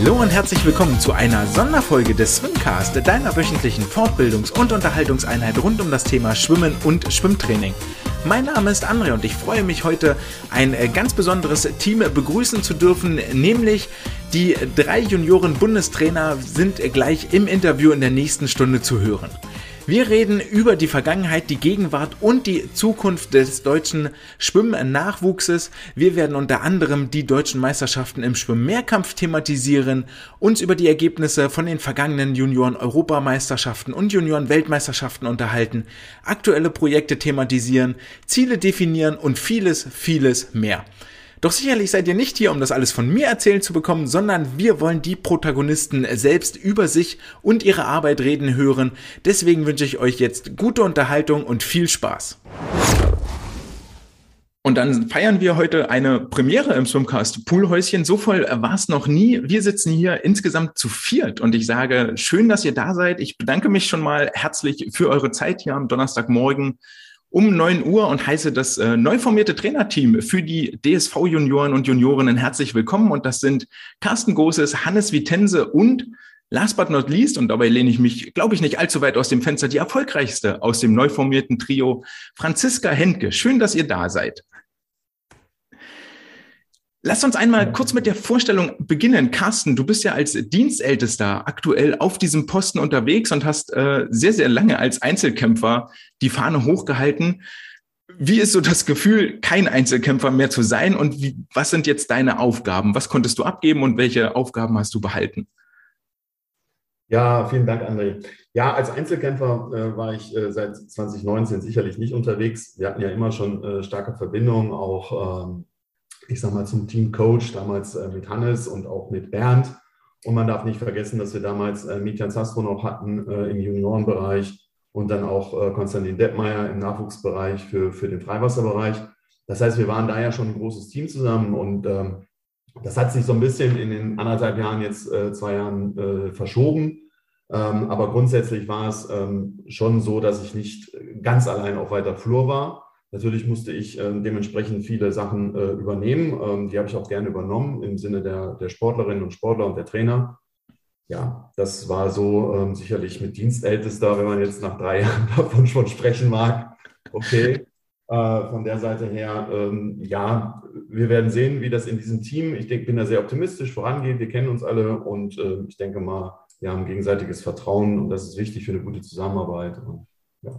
Hallo und herzlich willkommen zu einer Sonderfolge des Swimcast, deiner wöchentlichen Fortbildungs- und Unterhaltungseinheit rund um das Thema Schwimmen und Schwimmtraining. Mein Name ist André und ich freue mich heute ein äh, ganz besonderes Team begrüßen zu dürfen, nämlich die drei Junioren-Bundestrainer sind gleich im Interview in der nächsten Stunde zu hören. Wir reden über die Vergangenheit, die Gegenwart und die Zukunft des deutschen Schwimmnachwuchses. Wir werden unter anderem die deutschen Meisterschaften im Schwimmmehrkampf thematisieren, uns über die Ergebnisse von den vergangenen Junioren-Europameisterschaften und Junioren-Weltmeisterschaften unterhalten, aktuelle Projekte thematisieren, Ziele definieren und vieles, vieles mehr. Doch sicherlich seid ihr nicht hier, um das alles von mir erzählen zu bekommen, sondern wir wollen die Protagonisten selbst über sich und ihre Arbeit reden hören. Deswegen wünsche ich euch jetzt gute Unterhaltung und viel Spaß. Und dann feiern wir heute eine Premiere im Swimcast Poolhäuschen. So voll war es noch nie. Wir sitzen hier insgesamt zu viert und ich sage, schön, dass ihr da seid. Ich bedanke mich schon mal herzlich für eure Zeit hier am Donnerstagmorgen um 9 Uhr und heiße das äh, neu formierte Trainerteam für die DSV-Junioren und Juniorinnen herzlich willkommen. Und das sind Carsten Großes, Hannes Vitense und last but not least, und dabei lehne ich mich, glaube ich, nicht allzu weit aus dem Fenster, die erfolgreichste aus dem neu formierten Trio, Franziska Henke. Schön, dass ihr da seid. Lass uns einmal kurz mit der Vorstellung beginnen. Carsten, du bist ja als Dienstältester aktuell auf diesem Posten unterwegs und hast äh, sehr, sehr lange als Einzelkämpfer die Fahne hochgehalten. Wie ist so das Gefühl, kein Einzelkämpfer mehr zu sein und wie, was sind jetzt deine Aufgaben? Was konntest du abgeben und welche Aufgaben hast du behalten? Ja, vielen Dank, André. Ja, als Einzelkämpfer äh, war ich äh, seit 2019 sicherlich nicht unterwegs. Wir hatten ja immer schon äh, starke Verbindungen, auch ähm, ich sag mal, zum Team Coach, damals äh, mit Hannes und auch mit Bernd. Und man darf nicht vergessen, dass wir damals äh, Mitjan Zastro noch hatten äh, im Juniorenbereich und dann auch äh, Konstantin Deppmeier im Nachwuchsbereich für, für den Freiwasserbereich. Das heißt, wir waren da ja schon ein großes Team zusammen und ähm, das hat sich so ein bisschen in den anderthalb Jahren, jetzt äh, zwei Jahren äh, verschoben. Ähm, aber grundsätzlich war es ähm, schon so, dass ich nicht ganz allein auf weiter Flur war Natürlich musste ich äh, dementsprechend viele Sachen äh, übernehmen. Ähm, die habe ich auch gerne übernommen im Sinne der, der Sportlerinnen und Sportler und der Trainer. Ja, das war so ähm, sicherlich mit Dienstältester, wenn man jetzt nach drei Jahren davon schon sprechen mag. Okay, äh, von der Seite her, ähm, ja, wir werden sehen, wie das in diesem Team, ich denke, bin da sehr optimistisch vorangeht. Wir kennen uns alle und äh, ich denke mal, wir haben gegenseitiges Vertrauen und das ist wichtig für eine gute Zusammenarbeit. Und, ja.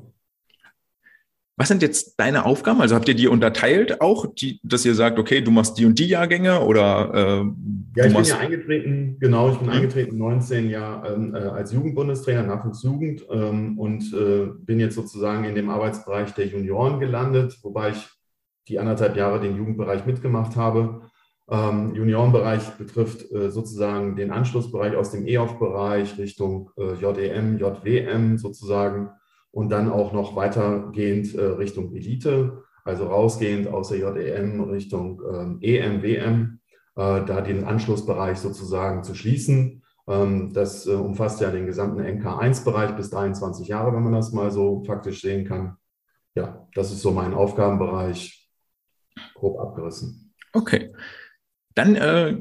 Was sind jetzt deine Aufgaben? Also habt ihr die unterteilt auch, die, dass ihr sagt, okay, du machst die und die Jahrgänge oder? Äh, ja, ich bin ja eingetreten, genau, ich bin mhm. eingetreten 19 Jahre ähm, äh, als Jugendbundestrainer, Nachwuchsjugend ähm, und äh, bin jetzt sozusagen in dem Arbeitsbereich der Junioren gelandet, wobei ich die anderthalb Jahre den Jugendbereich mitgemacht habe. Ähm, Juniorenbereich betrifft äh, sozusagen den Anschlussbereich aus dem EOF-Bereich Richtung äh, JEM, JWM sozusagen und dann auch noch weitergehend äh, Richtung Elite, also rausgehend aus der JEM Richtung ähm, EM, WM, äh, da den Anschlussbereich sozusagen zu schließen. Ähm, das äh, umfasst ja den gesamten NK1-Bereich bis 23 Jahre, wenn man das mal so faktisch sehen kann. Ja, das ist so mein Aufgabenbereich, grob abgerissen. Okay. Dann äh,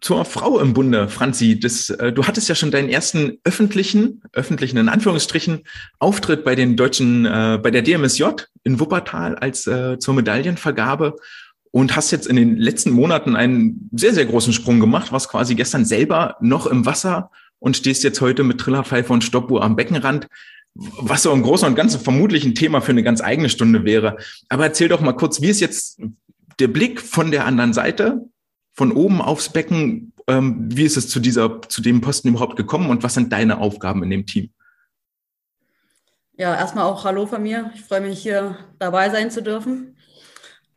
zur Frau im Bunde, Franzi. Das, äh, du hattest ja schon deinen ersten öffentlichen, öffentlichen in Anführungsstrichen, Auftritt bei den deutschen, äh, bei der DMSJ in Wuppertal als äh, zur Medaillenvergabe und hast jetzt in den letzten Monaten einen sehr, sehr großen Sprung gemacht, warst quasi gestern selber noch im Wasser und stehst jetzt heute mit Trillerpfeife und Stoppuhr am Beckenrand, was so im Großen und Ganzen vermutlich ein Thema für eine ganz eigene Stunde wäre. Aber erzähl doch mal kurz, wie ist jetzt der Blick von der anderen Seite? Von oben aufs Becken. Ähm, wie ist es zu dieser, zu dem Posten überhaupt gekommen und was sind deine Aufgaben in dem Team? Ja, erstmal auch Hallo von mir. Ich freue mich, hier dabei sein zu dürfen.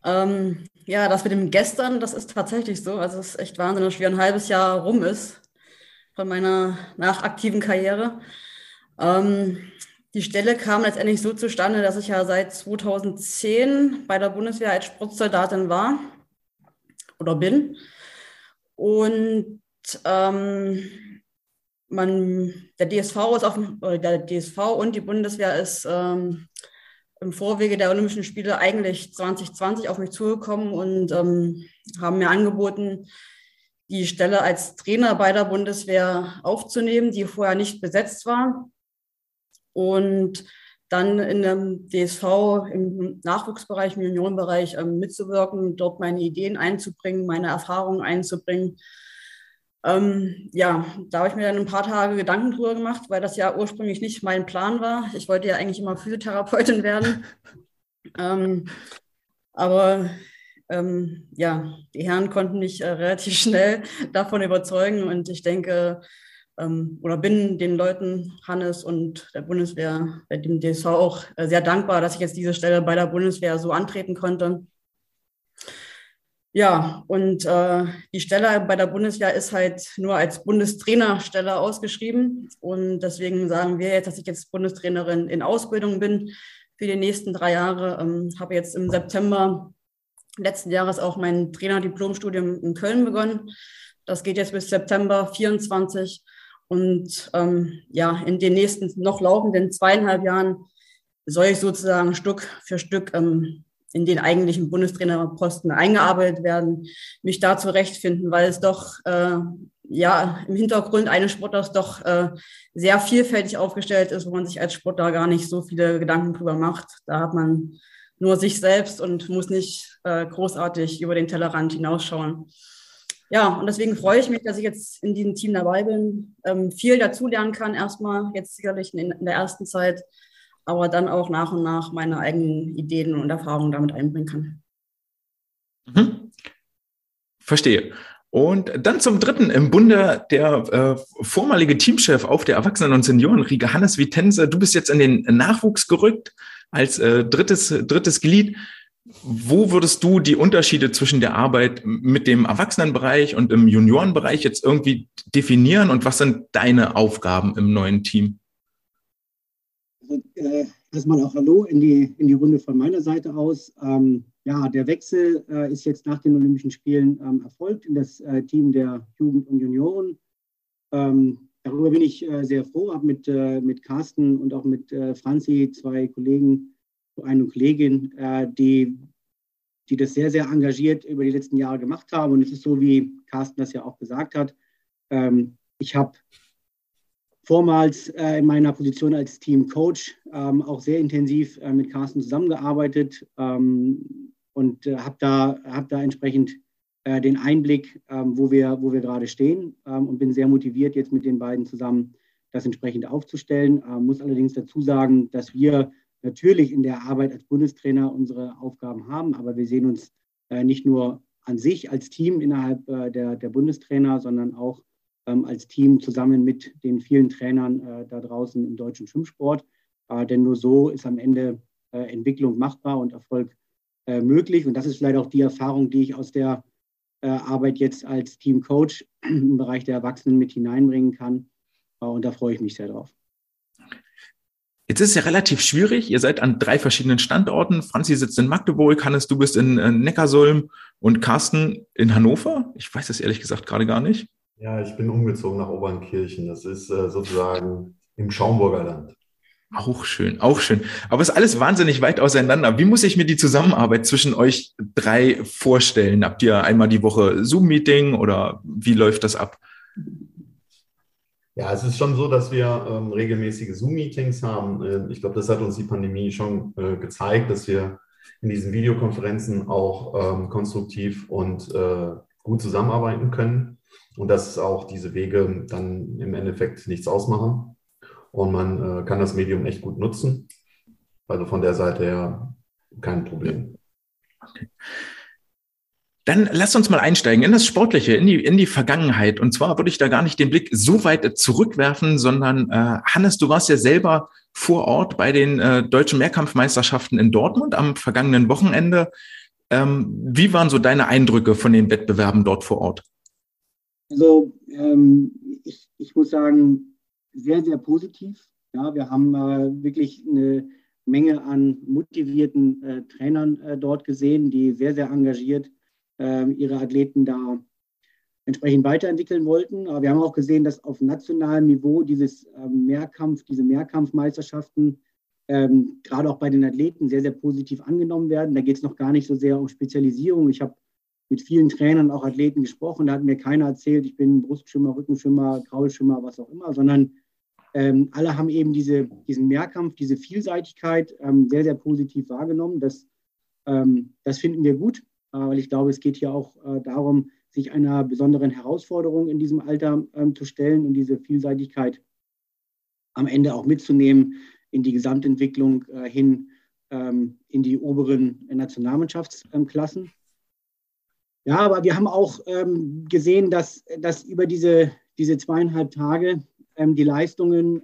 Ähm, ja, das mit dem Gestern, das ist tatsächlich so. Also es ist echt Wahnsinn, dass schon ein halbes Jahr rum ist von meiner nachaktiven Karriere. Ähm, die Stelle kam letztendlich so zustande, dass ich ja seit 2010 bei der Bundeswehr als Sportsoldatin war oder bin. Und ähm, man, der DSV ist auf der DSV und die Bundeswehr ist ähm, im Vorwege der Olympischen Spiele eigentlich 2020 auf mich zugekommen und ähm, haben mir angeboten, die Stelle als Trainer bei der Bundeswehr aufzunehmen, die vorher nicht besetzt war. Und dann in dem DSV im Nachwuchsbereich, im Juniorenbereich ähm, mitzuwirken, dort meine Ideen einzubringen, meine Erfahrungen einzubringen. Ähm, ja, da habe ich mir dann ein paar Tage Gedanken drüber gemacht, weil das ja ursprünglich nicht mein Plan war. Ich wollte ja eigentlich immer Physiotherapeutin werden. ähm, aber ähm, ja, die Herren konnten mich äh, relativ schnell davon überzeugen und ich denke, oder bin den Leuten, Hannes und der Bundeswehr, dem DSV auch äh, sehr dankbar, dass ich jetzt diese Stelle bei der Bundeswehr so antreten konnte. Ja, und äh, die Stelle bei der Bundeswehr ist halt nur als Bundestrainerstelle ausgeschrieben. Und deswegen sagen wir jetzt, dass ich jetzt Bundestrainerin in Ausbildung bin für die nächsten drei Jahre. Ähm, habe jetzt im September letzten Jahres auch mein Trainerdiplomstudium in Köln begonnen. Das geht jetzt bis September 24. Und ähm, ja, in den nächsten noch laufenden zweieinhalb Jahren soll ich sozusagen Stück für Stück ähm, in den eigentlichen Bundestrainerposten eingearbeitet werden, mich da zurechtfinden, weil es doch äh, ja im Hintergrund eines Sportlers doch äh, sehr vielfältig aufgestellt ist, wo man sich als Sportler gar nicht so viele Gedanken drüber macht. Da hat man nur sich selbst und muss nicht äh, großartig über den Tellerrand hinausschauen ja, und deswegen freue ich mich, dass ich jetzt in diesem Team dabei bin, ähm, viel dazulernen kann, erstmal jetzt sicherlich in, in, der ersten Zeit, aber dann auch nach und nach meine eigenen Ideen und Erfahrungen damit einbringen kann. Mhm. Verstehe. Und dann zum dritten im Bunde der äh, vormalige Teamchef auf der Erwachsenen- und Seniorenriege, Hannes Vitense. Du bist jetzt in den Nachwuchs gerückt als äh, drittes, drittes Glied. Wo würdest du die Unterschiede zwischen der Arbeit mit dem Erwachsenenbereich und im Juniorenbereich jetzt irgendwie definieren und was sind deine Aufgaben im neuen Team? Also, äh, erstmal auch Hallo in die, in die Runde von meiner Seite aus. Ähm, ja, der Wechsel äh, ist jetzt nach den Olympischen Spielen ähm, erfolgt in das äh, Team der Jugend und Junioren. Ähm, darüber bin ich äh, sehr froh, habe mit, äh, mit Carsten und auch mit Franzi zwei Kollegen eine Kollegin, äh, die, die das sehr, sehr engagiert über die letzten Jahre gemacht haben. Und es ist so, wie Carsten das ja auch gesagt hat. Ähm, ich habe vormals äh, in meiner Position als Teamcoach ähm, auch sehr intensiv äh, mit Carsten zusammengearbeitet ähm, und habe da, hab da entsprechend den Einblick, wo wir, wo wir gerade stehen und bin sehr motiviert, jetzt mit den beiden zusammen das entsprechend aufzustellen. Muss allerdings dazu sagen, dass wir natürlich in der Arbeit als Bundestrainer unsere Aufgaben haben, aber wir sehen uns äh, nicht nur an sich als Team innerhalb äh, der, der Bundestrainer, sondern auch ähm, als Team zusammen mit den vielen Trainern äh, da draußen im deutschen Schwimmsport. Denn nur so ist am Ende Entwicklung machbar und Erfolg möglich. Und das ist vielleicht auch die Erfahrung, die ich aus der Arbeit jetzt als Teamcoach im Bereich der Erwachsenen mit hineinbringen kann. und da freue ich mich sehr drauf. Jetzt ist es ja relativ schwierig. Ihr seid an drei verschiedenen Standorten. Franzi sitzt in Magdeburg, Hannes, du bist in Neckarsulm und Carsten in Hannover. Ich weiß es ehrlich gesagt gerade gar nicht. Ja, ich bin umgezogen nach Obernkirchen. Das ist äh, sozusagen im Schaumburger Land. Auch schön, auch schön. Aber es ist alles wahnsinnig weit auseinander. Wie muss ich mir die Zusammenarbeit zwischen euch drei vorstellen? Habt ihr einmal die Woche Zoom-Meeting oder wie läuft das ab? Ja, es ist schon so, dass wir ähm, regelmäßige Zoom-Meetings haben. Äh, ich glaube, das hat uns die Pandemie schon äh, gezeigt, dass wir in diesen Videokonferenzen auch ähm, konstruktiv und äh, gut zusammenarbeiten können und dass auch diese Wege dann im Endeffekt nichts ausmachen und man äh, kann das Medium echt gut nutzen. Also von der Seite her kein Problem. Okay. Dann lass uns mal einsteigen in das Sportliche, in die, in die Vergangenheit. Und zwar würde ich da gar nicht den Blick so weit zurückwerfen, sondern äh, Hannes, du warst ja selber vor Ort bei den äh, deutschen Mehrkampfmeisterschaften in Dortmund am vergangenen Wochenende. Ähm, wie waren so deine Eindrücke von den Wettbewerben dort vor Ort? Also ähm, ich, ich muss sagen, sehr, sehr positiv. Ja, wir haben äh, wirklich eine Menge an motivierten äh, Trainern äh, dort gesehen, die sehr, sehr engagiert ihre Athleten da entsprechend weiterentwickeln wollten. Aber wir haben auch gesehen, dass auf nationalem Niveau dieses ähm, Mehrkampf, diese Mehrkampfmeisterschaften ähm, gerade auch bei den Athleten sehr, sehr positiv angenommen werden. Da geht es noch gar nicht so sehr um Spezialisierung. Ich habe mit vielen Trainern, auch Athleten gesprochen. Da hat mir keiner erzählt, ich bin Brustschimmer, Rückenschimmer, Graulschimmer, was auch immer, sondern ähm, alle haben eben diese, diesen Mehrkampf, diese Vielseitigkeit ähm, sehr, sehr positiv wahrgenommen. Das, ähm, das finden wir gut, weil ich glaube, es geht hier auch äh, darum, sich einer besonderen Herausforderung in diesem Alter ähm, zu stellen und diese Vielseitigkeit am Ende auch mitzunehmen in die Gesamtentwicklung äh, hin ähm, in die oberen Nationalmannschaftsklassen. Ja, aber wir haben auch ähm, gesehen, dass, dass über diese, diese zweieinhalb Tage die Leistungen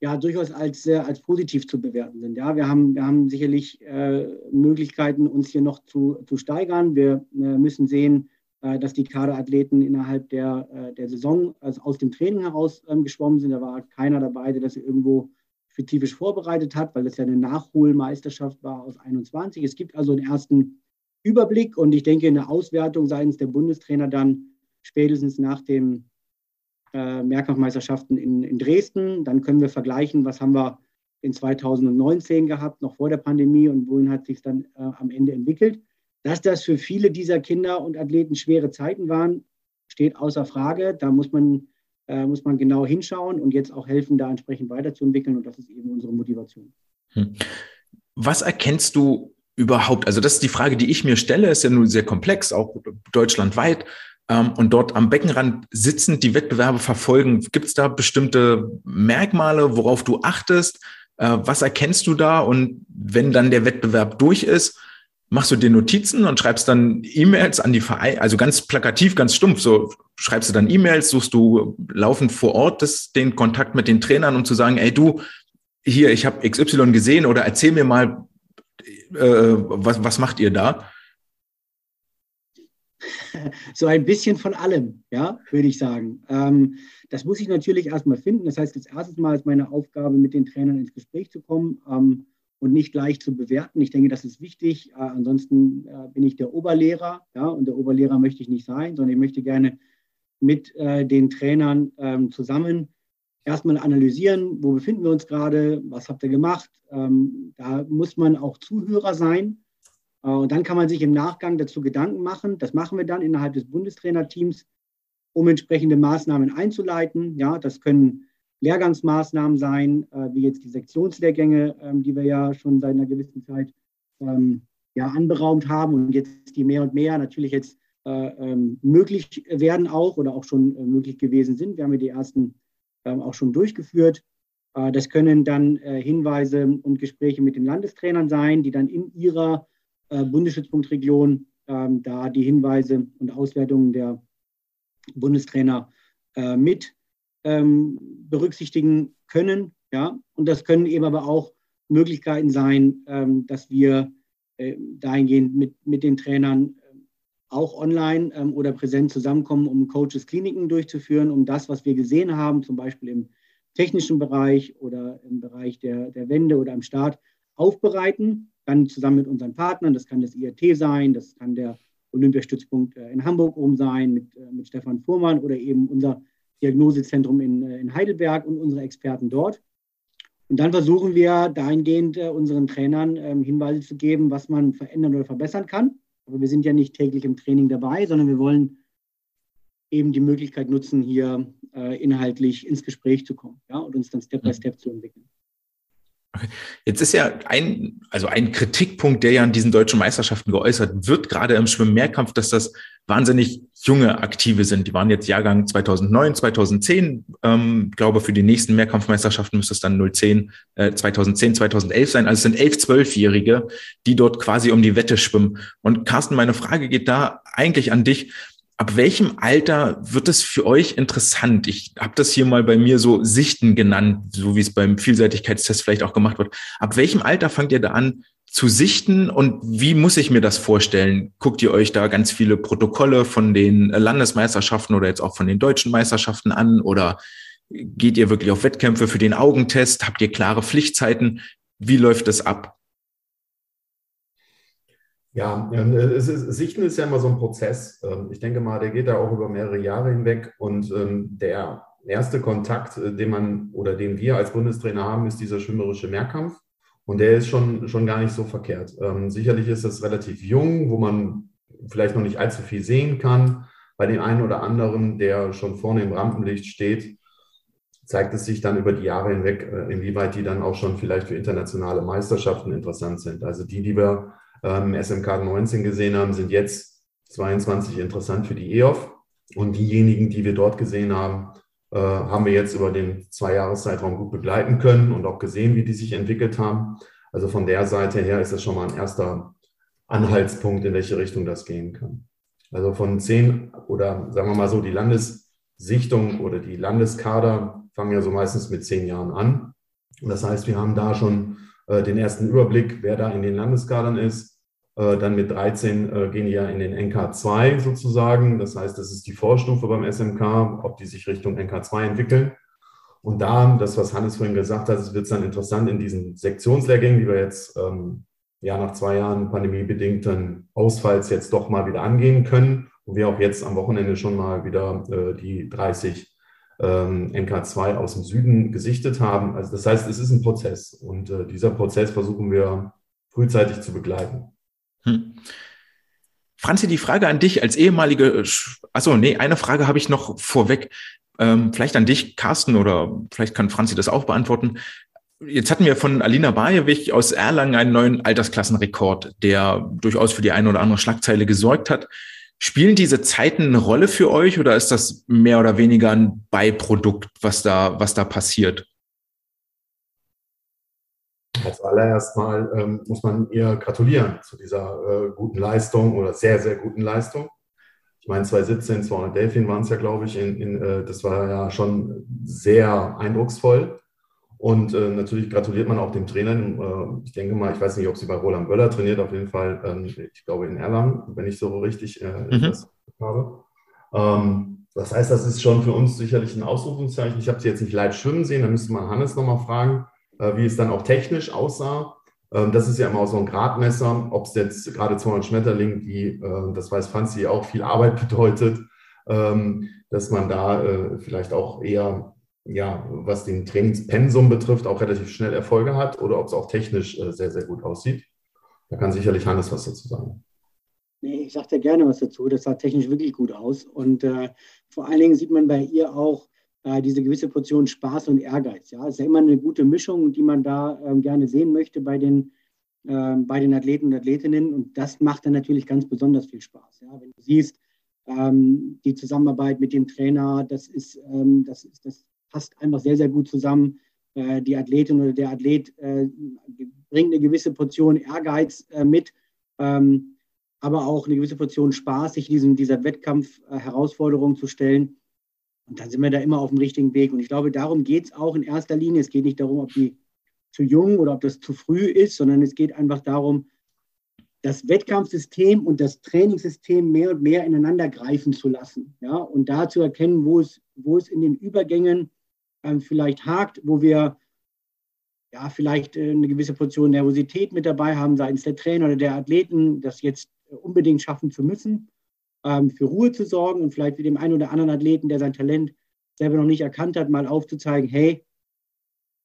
ja durchaus als, äh, als positiv zu bewerten sind. Ja, wir haben, wir haben sicherlich äh, Möglichkeiten, uns hier noch zu, zu steigern. Wir äh, müssen sehen, äh, dass die Kaderathleten innerhalb der, äh, der Saison also aus dem Training heraus ähm, geschwommen sind. Da war keiner dabei, der das irgendwo spezifisch vorbereitet hat, weil das ja eine Nachholmeisterschaft war aus 21. Es gibt also einen ersten Überblick und ich denke, eine Auswertung seitens der Bundestrainer dann spätestens nach dem äh, Mehrkampfmeisterschaften in, in Dresden. Dann können wir vergleichen, was haben wir in 2019 gehabt, noch vor der Pandemie und wohin hat sich dann äh, am Ende entwickelt. Dass das für viele dieser Kinder und Athleten schwere Zeiten waren, steht außer Frage. Da muss man, äh, muss man genau hinschauen und jetzt auch helfen, da entsprechend weiterzuentwickeln. Und das ist eben unsere Motivation. Hm. Was erkennst du überhaupt? Also das ist die Frage, die ich mir stelle, ist ja nun sehr komplex, auch deutschlandweit. Ähm, und dort am Beckenrand sitzend die Wettbewerbe verfolgen. Gibt es da bestimmte Merkmale, worauf du achtest? Äh, was erkennst du da? Und wenn dann der Wettbewerb durch ist, machst du dir Notizen und schreibst dann E-Mails an die Vereine, also ganz plakativ, ganz stumpf, so schreibst du dann E-Mails, suchst du laufend vor Ort das, den Kontakt mit den Trainern, um zu sagen, ey du, hier, ich habe XY gesehen oder erzähl mir mal, äh, was, was macht ihr da? so ein bisschen von allem, ja, würde ich sagen. Ähm, das muss ich natürlich erstmal finden. Das heißt, als erstes Mal ist meine Aufgabe, mit den Trainern ins Gespräch zu kommen ähm, und nicht gleich zu bewerten. Ich denke, das ist wichtig. Äh, ansonsten äh, bin ich der Oberlehrer, ja, und der Oberlehrer möchte ich nicht sein, sondern ich möchte gerne mit äh, den Trainern ähm, zusammen erstmal analysieren, wo befinden wir uns gerade, was habt ihr gemacht. Ähm, da muss man auch Zuhörer sein und dann kann man sich im Nachgang dazu Gedanken machen. Das machen wir dann innerhalb des Bundestrainerteams, um entsprechende Maßnahmen einzuleiten. Ja, das können Lehrgangsmaßnahmen sein, äh, wie jetzt die Sektionslehrgänge, ähm, die wir ja schon seit einer gewissen Zeit ähm, ja, anberaumt haben und jetzt die mehr und mehr natürlich jetzt äh, ähm, möglich werden auch oder auch schon möglich gewesen sind. Wir haben ja die ersten auch schon durchgeführt. das können dann Hinweise und Gespräche mit den Landestrainern sein, die dann in ihrer äh, Bundesstützpunktregion ähm, da die Hinweise und Auswertungen der Bundestrainer äh, mit ähm, berücksichtigen können. Ja? Und das können eben aber auch Möglichkeiten sein, ähm, dass wir äh, dahingehend mit, mit den Trainern äh, auch online ähm, oder präsent zusammenkommen, um Coaches Kliniken durchzuführen, um das, was wir gesehen haben, zum Beispiel im technischen Bereich oder im Bereich der, der Wende oder im Start, aufbereiten dann zusammen mit unseren Partnern, das kann das IRT sein, das kann der Olympiastützpunkt äh, in Hamburg oben sein mit, äh, mit Stefan Fuhrmann oder eben unser Diagnosezentrum in, äh, in Heidelberg und unsere Experten dort. Und dann versuchen wir dahingehend unseren Trainern ähm, Hinweise zu geben, was man verändern oder verbessern kann. Aber wir sind ja nicht täglich im Training dabei, sondern wir wollen eben die Möglichkeit nutzen, hier inhaltlich ins Gespräch zu kommen ja, und uns dann Step by mhm. Step zu entwickeln. Jetzt ist ja ein, also ein Kritikpunkt, der ja an diesen deutschen Meisterschaften geäußert wird, gerade im Schwimmmehrkampf, dass das wahnsinnig junge Aktive sind. Die waren jetzt Jahrgang 2009, 2010. Ähm, glaube, für die nächsten Mehrkampfmeisterschaften müsste es dann 010, äh, 2010, 2011 sein. Also es sind elf, zwölfjährige, die dort quasi um die Wette schwimmen. Und Carsten, meine Frage geht da eigentlich an dich ab welchem Alter wird es für euch interessant? Ich habe das hier mal bei mir so Sichten genannt, so wie es beim Vielseitigkeitstest vielleicht auch gemacht wird. Ab welchem Alter fangt ihr da an zu sichten und wie muss ich mir das vorstellen? Guckt ihr euch da ganz viele Protokolle von den Landesmeisterschaften oder jetzt auch von den deutschen Meisterschaften an oder geht ihr wirklich auf Wettkämpfe für den Augentest? Habt ihr klare Pflichtzeiten? Wie läuft das ab? Ja, ist, Sichten ist ja immer so ein Prozess. Ähm, ich denke mal, der geht da auch über mehrere Jahre hinweg. Und ähm, der erste Kontakt, äh, den man oder den wir als Bundestrainer haben, ist dieser schwimmerische Mehrkampf. Und der ist schon, schon gar nicht so verkehrt. Ähm, sicherlich ist das relativ jung, wo man vielleicht noch nicht allzu viel sehen kann. Bei den einen oder anderen, der schon vorne im Rampenlicht steht, zeigt es sich dann über die Jahre hinweg, äh, inwieweit die dann auch schon vielleicht für internationale Meisterschaften interessant sind. Also die, die wir ähm, SMK 19 gesehen haben, sind jetzt 22 interessant für die EOF. Und diejenigen, die wir dort gesehen haben, äh, haben wir jetzt über den Zwei-Jahres-Zeitraum gut begleiten können und auch gesehen, wie die sich entwickelt haben. Also von der Seite her ist das schon mal ein erster Anhaltspunkt, in welche Richtung das gehen kann. Also von zehn oder sagen wir mal so, die Landessichtung oder die Landeskader fangen ja so meistens mit zehn Jahren an. Und das heißt, wir haben da schon den ersten Überblick, wer da in den Landeskadern ist. Äh, dann mit 13 äh, gehen die ja in den NK2 sozusagen. Das heißt, das ist die Vorstufe beim SMK, ob die sich Richtung NK2 entwickeln. Und da, das, was Hannes vorhin gesagt hat, wird es dann interessant in diesen Sektionslehrgängen, die wir jetzt ähm, ja nach zwei Jahren pandemiebedingten Ausfalls jetzt doch mal wieder angehen können. Und wir auch jetzt am Wochenende schon mal wieder äh, die 30 ähm, NK2 aus dem Süden gesichtet haben. Also das heißt, es ist ein Prozess und äh, dieser Prozess versuchen wir frühzeitig zu begleiten. Hm. Franzi, die Frage an dich als ehemalige, achso, nee, eine Frage habe ich noch vorweg. Ähm, vielleicht an dich, Carsten, oder vielleicht kann Franzi das auch beantworten. Jetzt hatten wir von Alina Bajewich aus Erlangen einen neuen Altersklassenrekord, der durchaus für die eine oder andere Schlagzeile gesorgt hat. Spielen diese Zeiten eine Rolle für euch oder ist das mehr oder weniger ein Beiprodukt, was da, was da passiert? Als allererst mal ähm, muss man ihr gratulieren zu dieser äh, guten Leistung oder sehr, sehr guten Leistung. Ich meine, 2017, 200 Delfin waren es ja, glaube ich, in, in, äh, das war ja schon sehr eindrucksvoll. Und äh, natürlich gratuliert man auch dem Trainer. Äh, ich denke mal, ich weiß nicht, ob sie bei Roland Böller trainiert, auf jeden Fall, ähm, ich glaube in Erlangen, wenn ich so richtig äh, mhm. das habe. Ähm, das heißt, das ist schon für uns sicherlich ein Ausrufungszeichen. Ich habe sie jetzt nicht live schwimmen sehen, da müsste man Hannes nochmal fragen, äh, wie es dann auch technisch aussah. Ähm, das ist ja immer so ein Gradmesser, ob es jetzt gerade 200 Schmetterling, die, äh, das weiß Franzi, auch viel Arbeit bedeutet, ähm, dass man da äh, vielleicht auch eher ja, was den Trainingspensum betrifft, auch relativ schnell Erfolge hat oder ob es auch technisch äh, sehr, sehr gut aussieht. Da kann sicherlich Hannes was dazu sagen. Nee, ich sage dir gerne was dazu. Das sah technisch wirklich gut aus. Und äh, vor allen Dingen sieht man bei ihr auch äh, diese gewisse Portion Spaß und Ehrgeiz. Ja, es ist ja immer eine gute Mischung, die man da ähm, gerne sehen möchte bei den, äh, bei den Athleten und Athletinnen. Und das macht dann natürlich ganz besonders viel Spaß. Ja, wenn du siehst, ähm, die Zusammenarbeit mit dem Trainer, das ist, ähm, das ist, das passt einfach sehr, sehr gut zusammen. Äh, die Athletin oder der Athlet äh, bringt eine gewisse Portion Ehrgeiz äh, mit, ähm, aber auch eine gewisse Portion Spaß, sich diesem, dieser Wettkampf-Herausforderung zu stellen. Und dann sind wir da immer auf dem richtigen Weg. Und ich glaube, darum geht es auch in erster Linie. Es geht nicht darum, ob die zu jung oder ob das zu früh ist, sondern es geht einfach darum, das Wettkampfsystem und das Trainingssystem mehr und mehr ineinander greifen zu lassen. Ja? Und da zu erkennen, wo es, wo es in den Übergängen ähm, vielleicht hakt, wo wir ja vielleicht äh, eine gewisse Portion Nervosität mit dabei haben, seitens der Trainer oder der Athleten, das jetzt äh, unbedingt schaffen zu müssen, ähm, für Ruhe zu sorgen und vielleicht für dem einen oder anderen Athleten, der sein Talent selber noch nicht erkannt hat, mal aufzuzeigen, hey,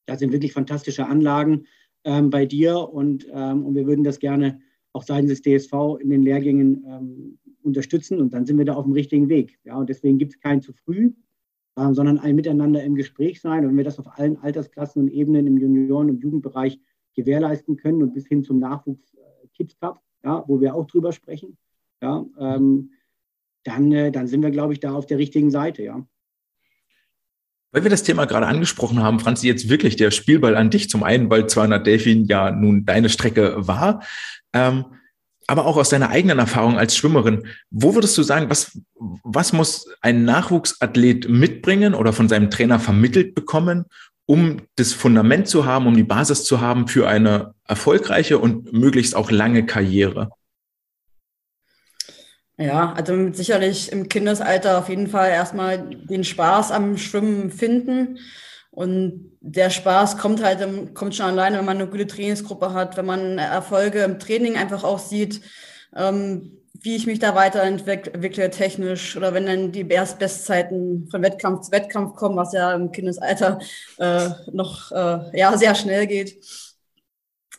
das sind wirklich fantastische Anlagen ähm, bei dir und, ähm, und wir würden das gerne auch seitens des DSV in den Lehrgängen ähm, unterstützen und dann sind wir da auf dem richtigen Weg. Ja, und deswegen gibt es kein zu früh, sondern ein Miteinander im Gespräch sein. Und wenn wir das auf allen Altersklassen und Ebenen im Junioren- und Jugendbereich gewährleisten können und bis hin zum Nachwuchs äh, Kids Cup, ja, wo wir auch drüber sprechen, ja, ähm, dann, äh, dann sind wir, glaube ich, da auf der richtigen Seite, ja. Weil wir das Thema gerade angesprochen haben, Franzi, jetzt wirklich der Spielball an dich. Zum einen, weil 200 Delfin ja nun deine Strecke war, ähm, aber auch aus deiner eigenen Erfahrung als Schwimmerin. Wo würdest du sagen, was, was muss ein Nachwuchsathlet mitbringen oder von seinem Trainer vermittelt bekommen, um das Fundament zu haben, um die Basis zu haben für eine erfolgreiche und möglichst auch lange Karriere? Ja, also sicherlich im Kindesalter auf jeden Fall erstmal den Spaß am Schwimmen finden. Und der Spaß kommt halt, kommt schon alleine, wenn man eine gute Trainingsgruppe hat, wenn man Erfolge im Training einfach auch sieht, ähm, wie ich mich da weiterentwickle technisch oder wenn dann die Bestzeiten von Wettkampf zu Wettkampf kommen, was ja im Kindesalter äh, noch äh, ja, sehr schnell geht.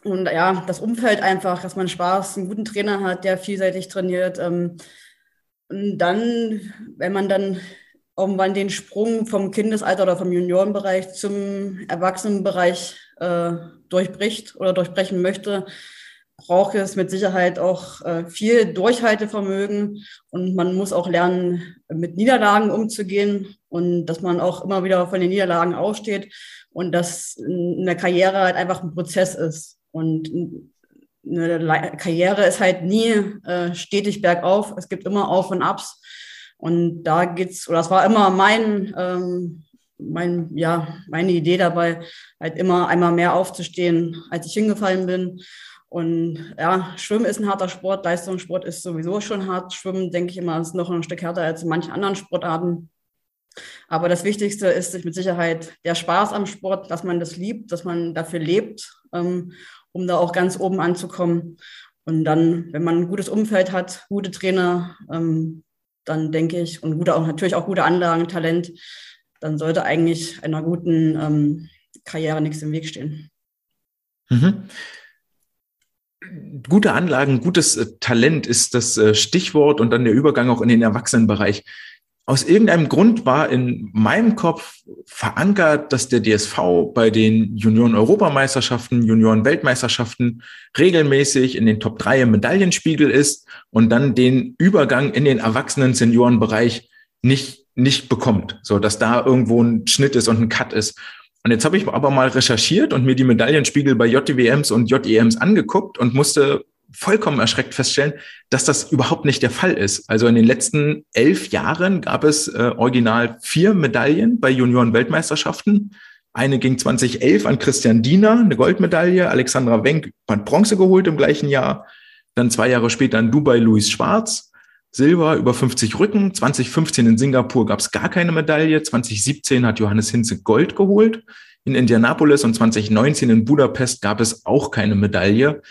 und ja, das Umfeld einfach, dass man Spaß, einen guten Trainer hat, der vielseitig trainiert. Ähm, und dann, wenn man dann irgendwann den Sprung vom Kindesalter oder vom Juniorenbereich zum Erwachsenenbereich äh, durchbricht oder durchbrechen möchte, braucht es mit Sicherheit auch äh, viel Durchhaltevermögen und man muss auch lernen, mit Niederlagen umzugehen und dass man auch immer wieder von den Niederlagen aufsteht und dass eine Karriere halt einfach ein Prozess ist. Und eine Karriere ist halt nie äh, stetig bergauf. Es gibt immer Auf und Abs. Und da geht's, oder das war immer mein, ähm, mein, ja, meine Idee dabei, halt immer einmal mehr aufzustehen, als ich hingefallen bin. Und ja, Schwimmen ist ein harter Sport, Leistungssport ist sowieso schon hart. Schwimmen, denke ich immer, ist noch ein Stück härter als in manchen anderen Sportarten. Aber das Wichtigste ist sich mit Sicherheit der Spaß am Sport, dass man das liebt, dass man dafür lebt, ähm, um da auch ganz oben anzukommen. Und dann, wenn man ein gutes Umfeld hat, gute Trainer, ähm, dann denke ich, und gute, auch natürlich auch gute Anlagen, Talent, dann sollte eigentlich einer guten ähm, Karriere nichts im Weg stehen. Mhm. Gute Anlagen, gutes äh, Talent ist das äh, Stichwort und dann der Übergang auch in den Erwachsenenbereich aus irgendeinem Grund war in meinem Kopf verankert, dass der DSV bei den Junioren-Europameisterschaften, Junioren-Weltmeisterschaften regelmäßig in den Top 3 im Medaillenspiegel ist und dann den Übergang in den Erwachsenen-Seniorenbereich nicht, nicht bekommt, so dass da irgendwo ein Schnitt ist und ein Cut ist. Und jetzt habe ich aber mal recherchiert und mir die Medaillenspiegel bei JWMs und JEMs angeguckt und musste vollkommen erschreckt feststellen, dass das überhaupt nicht der Fall ist. Also in den letzten elf Jahren gab es äh, original vier Medaillen bei Junioren-Weltmeisterschaften. Eine ging 2011 an Christian Diener, eine Goldmedaille. Alexandra Wenk hat Bronze geholt im gleichen Jahr. Dann zwei Jahre später in Dubai Luis Schwarz. Silber über 50 Rücken. 2015 in Singapur gab es gar keine Medaille. 2017 hat Johannes Hinze Gold geholt. In Indianapolis und 2019 in Budapest gab es auch keine Medaille.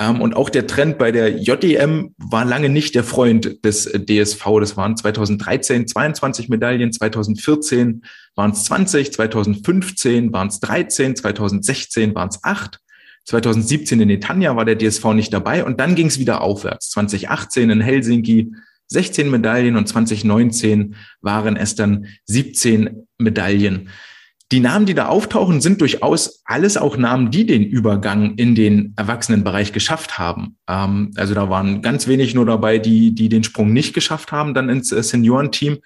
Ähm, und auch der Trend bei der JDM war lange nicht der Freund des DSV. Das waren 2013 22 Medaillen, 2014 waren es 20, 2015 waren es 13, 2016 waren es 8. 2017 in Netanya war der DSV nicht dabei und dann ging es wieder aufwärts. 2018 in Helsinki 16 Medaillen und 2019 waren es dann 17 Medaillen. Die Namen, die da auftauchen, sind durchaus alles auch Namen, die den Übergang in den Erwachsenenbereich geschafft haben. Ähm, also da waren ganz wenig nur dabei, die, die den Sprung nicht geschafft haben, dann ins äh, Seniorenteam.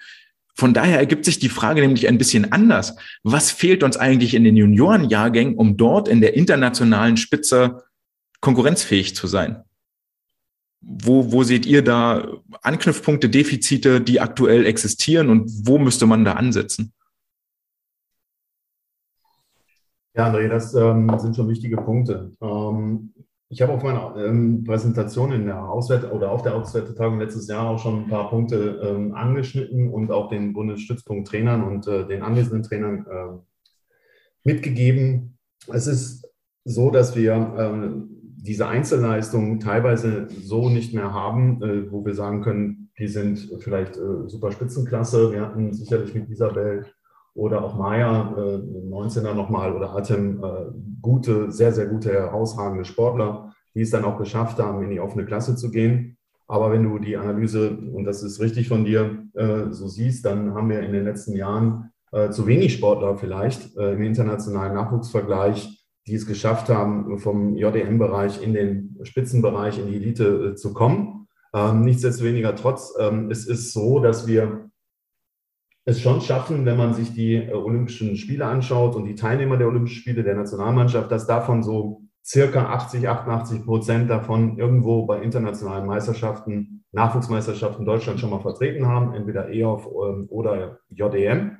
Von daher ergibt sich die Frage nämlich ein bisschen anders. Was fehlt uns eigentlich in den Juniorenjahrgängen, um dort in der internationalen Spitze konkurrenzfähig zu sein? Wo, wo seht ihr da Anknüpfpunkte, Defizite, die aktuell existieren und wo müsste man da ansetzen? Ja, André, das ähm, sind schon wichtige Punkte. Ähm, ich habe auf meiner ähm, Präsentation in der Auswert oder auf der Auswertetagung letztes Jahr auch schon ein paar Punkte ähm, angeschnitten und auch den Bundesstützpunkt Trainern und äh, den anwesenden Trainern äh, mitgegeben. Es ist so, dass wir äh, diese Einzelleistungen teilweise so nicht mehr haben, äh, wo wir sagen können, die sind vielleicht äh, super Spitzenklasse. Wir hatten sicherlich mit Isabel oder auch Maya, äh, 19er nochmal, oder Atem, äh, gute, sehr, sehr gute, herausragende Sportler, die es dann auch geschafft haben, in die offene Klasse zu gehen. Aber wenn du die Analyse, und das ist richtig von dir, äh, so siehst, dann haben wir in den letzten Jahren äh, zu wenig Sportler vielleicht äh, im internationalen Nachwuchsvergleich, die es geschafft haben, vom JDM-Bereich in den Spitzenbereich, in die Elite äh, zu kommen. Ähm, nichtsdestoweniger trotz, ähm, es ist so, dass wir es schon schaffen, wenn man sich die äh, Olympischen Spiele anschaut und die Teilnehmer der Olympischen Spiele der Nationalmannschaft, dass davon so circa 80, 88 Prozent davon irgendwo bei internationalen Meisterschaften, Nachwuchsmeisterschaften Deutschland schon mal vertreten haben, entweder EOF ähm, oder JDM.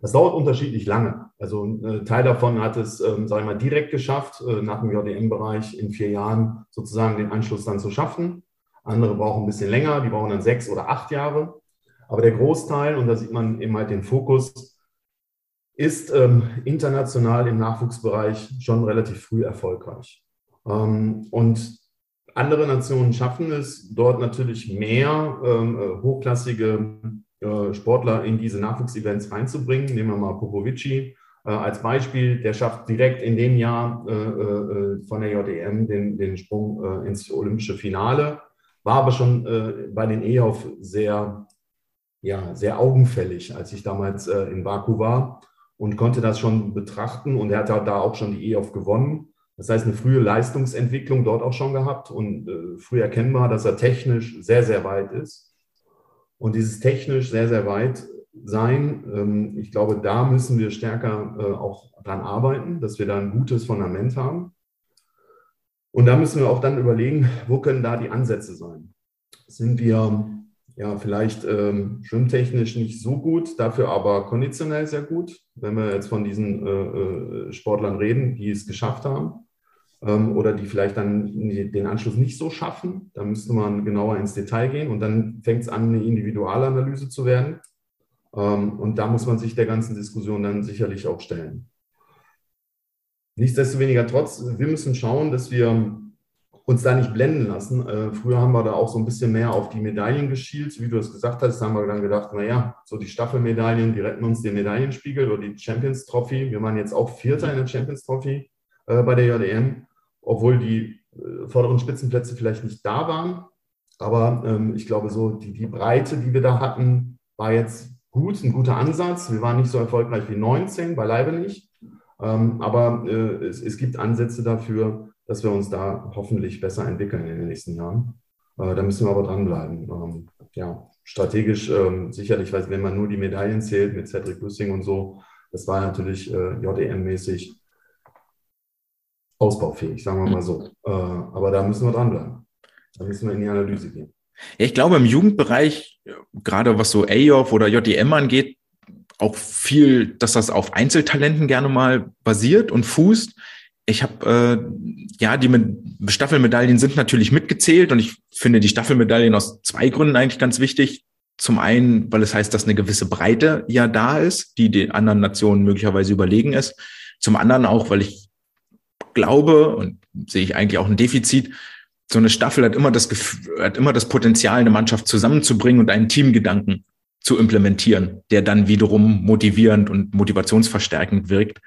Das dauert unterschiedlich lange. Also ein äh, Teil davon hat es, ähm, sage ich mal, direkt geschafft, äh, nach dem JDM-Bereich in vier Jahren sozusagen den Anschluss dann zu schaffen. Andere brauchen ein bisschen länger, die brauchen dann sechs oder acht Jahre. Aber der Großteil, und da sieht man eben halt den Fokus, ist ähm, international im Nachwuchsbereich schon relativ früh erfolgreich. Ähm, und andere Nationen schaffen es, dort natürlich mehr ähm, äh, hochklassige äh, Sportler in diese Nachwuchsevents reinzubringen. Nehmen wir mal Popovici, Äh, als Beispiel, der schafft direkt in dem Jahr äh, äh, von der JEM den, den Sprung äh, ins olympische Finale, war aber schon äh, bei den EOF sehr, ja, sehr augenfällig, als ich damals äh, in Baku war und konnte das schon betrachten und er hat da auch schon die EOF gewonnen. Das heißt, eine frühe Leistungsentwicklung dort auch schon gehabt und früh erkennbar, dass er technisch sehr, sehr weit ist. Und dieses technisch sehr, sehr weit sein. Ähm, ich glaube, da müssen wir stärker äh, auch dran arbeiten, dass wir da ein gutes Fundament haben. Und da müssen wir auch dann überlegen, wo können da die Ansätze sein? Sind wir ja vielleicht ähm, schwimmtechnisch nicht so gut, dafür aber konditionell sehr gut, wenn wir jetzt von diesen äh, äh Sportlern reden, die es geschafft haben ähm, oder die vielleicht dann den Anschluss nicht so schaffen. Da müsste man genauer ins Detail gehen und dann fängt es an, eine Individualanalyse zu werden. Ähm, und da muss man sich der ganzen Diskussion dann sicherlich auch stellen. Nichtsdestoweniger trotz, wir müssen schauen, dass wir uns da nicht blenden lassen. Äh, früher haben wir da auch so ein bisschen mehr auf die Medaillen geschielt. Wie du es gesagt hast, haben wir dann gedacht, naja, so die Staffelmedaillen, die retten uns den Medaillenspiegel oder die Champions Trophy. Wir waren jetzt auch Vierter in der Champions Trophy äh, bei der JDM, obwohl die äh, vorderen Spitzenplätze vielleicht nicht da waren. Aber ähm, ich glaube, so die, die Breite, die wir da hatten, war jetzt gut, ein guter Ansatz. Wir waren nicht so erfolgreich wie 19, beileibe nicht. Ähm, aber äh, es, es, gibt Ansätze dafür, dass wir uns da hoffentlich besser entwickeln in den nächsten Jahren. Äh, da müssen wir aber dranbleiben. Ähm, ja, strategisch ähm, sicherlich, weil wenn man nur die Medaillen zählt mit Cedric Büssing und so, das war natürlich äh, JEM-mäßig ausbaufähig, sagen wir mal so. Äh, aber da müssen wir dranbleiben. Da müssen wir in die Analyse gehen. Ja, ich glaube, im Jugendbereich, gerade was so AOF oder JDM angeht, auch viel, dass das auf Einzeltalenten gerne mal basiert und fußt. Ich habe, äh, ja, die Staffelmedaillen sind natürlich mitgezählt und ich finde die Staffelmedaillen aus zwei Gründen eigentlich ganz wichtig. Zum einen, weil es heißt, dass eine gewisse Breite ja da ist, die den anderen Nationen möglicherweise überlegen ist. Zum anderen auch, weil ich glaube und sehe ich eigentlich auch ein Defizit, so eine Staffel hat immer das Gefühl, hat immer das Potenzial, eine Mannschaft zusammenzubringen und einen Teamgedanken zu implementieren, der dann wiederum motivierend und motivationsverstärkend wirkt.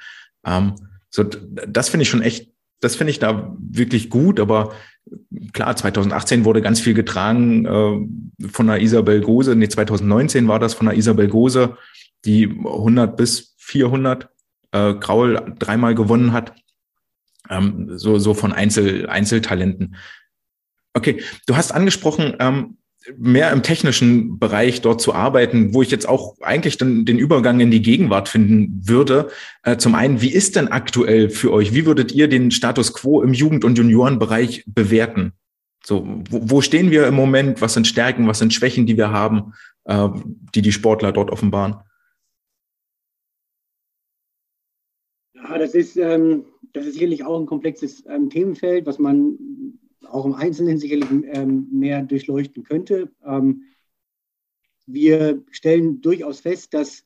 Ähm, so, das finde ich schon echt, das finde ich da wirklich gut, aber klar, 2018 wurde ganz viel getragen äh, von der Isabel Gose, nee, 2019 war das von der Isabel Gose, die 100 bis 400 äh, Graul dreimal gewonnen hat, ähm, so, so von Einzel, Einzeltalenten. Okay, du hast angesprochen, ähm, mehr im technischen Bereich dort zu arbeiten, wo ich jetzt auch eigentlich dann den Übergang in die Gegenwart finden würde. Äh, zum einen, wie ist denn aktuell für euch? Wie würdet ihr den Status quo im Jugend- und Juniorenbereich bewerten? So, wo, stehen wir im Moment? Was sind Stärken? Was sind Schwächen, die wir haben, äh, die die Sportler dort offenbaren? Ja, das ist, ähm, das ist sicherlich auch ein komplexes ähm, Themenfeld, was man auch im Einzelnen sicherlich ähm, mehr durchleuchten könnte. Ähm, wir stellen durchaus fest, dass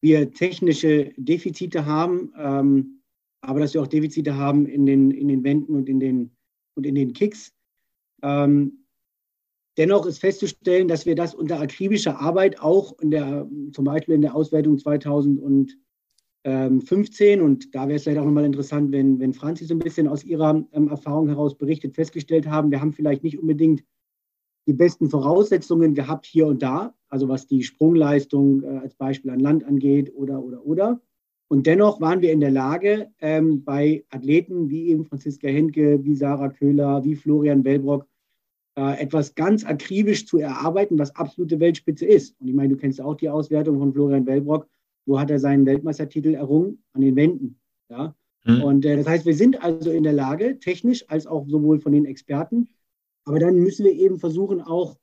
wir technische Defizite haben, ähm, aber dass wir auch Defizite haben in den, in den Wänden und in den, und in den Kicks. Dennoch ist festzustellen, dass wir das unter akribischer Arbeit auch in der, zum Beispiel in der Auswertung 2000 und 15. Ähm, und da wäre es vielleicht auch nochmal interessant, wenn, wenn Franzi so ein bisschen aus ihrer ähm, Erfahrung heraus berichtet, festgestellt haben, wir haben vielleicht nicht unbedingt die besten Voraussetzungen gehabt hier und da, also was die Sprungleistung äh, als Beispiel an Land angeht oder, oder, oder. Und dennoch waren wir in der Lage, ähm, bei Athleten wie eben Franziska Henke, wie Sarah Köhler, wie Florian Wellbrock, äh, etwas ganz akribisch zu erarbeiten, was absolute Weltspitze ist. Und ich meine, du kennst auch die Auswertung von Florian Wellbrock wo hat er seinen Weltmeistertitel errungen? An den Wänden. Ja? Mhm. Und äh, das heißt, wir sind also in der Lage, technisch als auch sowohl von den Experten, aber dann müssen wir eben versuchen, auch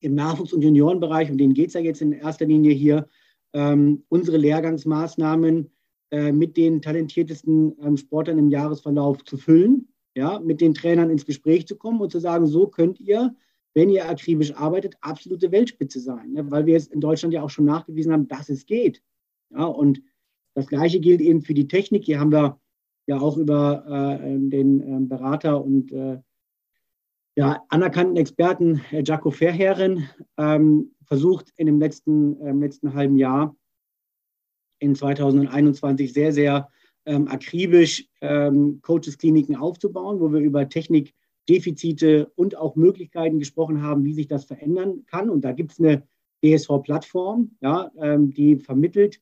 im Nachwuchs- und Juniorenbereich, um den geht es ja jetzt in erster Linie hier, ähm, unsere Lehrgangsmaßnahmen äh, mit den talentiertesten ähm, Sportlern im Jahresverlauf zu füllen, ja, mit den Trainern ins Gespräch zu kommen und zu sagen, so könnt ihr wenn ihr akribisch arbeitet, absolute Weltspitze sein, ne? weil wir es in Deutschland ja auch schon nachgewiesen haben, dass es geht. Ja, und das Gleiche gilt eben für die Technik. Hier haben wir ja auch über äh, den äh, Berater und äh, ja, anerkannten Experten äh, Jaco Verheeren ähm, versucht, in dem letzten, äh, letzten halben Jahr in 2021 sehr, sehr ähm, akribisch ähm, Coaches-Kliniken aufzubauen, wo wir über Technikdefizite und auch Möglichkeiten gesprochen haben, wie sich das verändern kann. Und da gibt es eine DSV-Plattform, ja, ähm, die vermittelt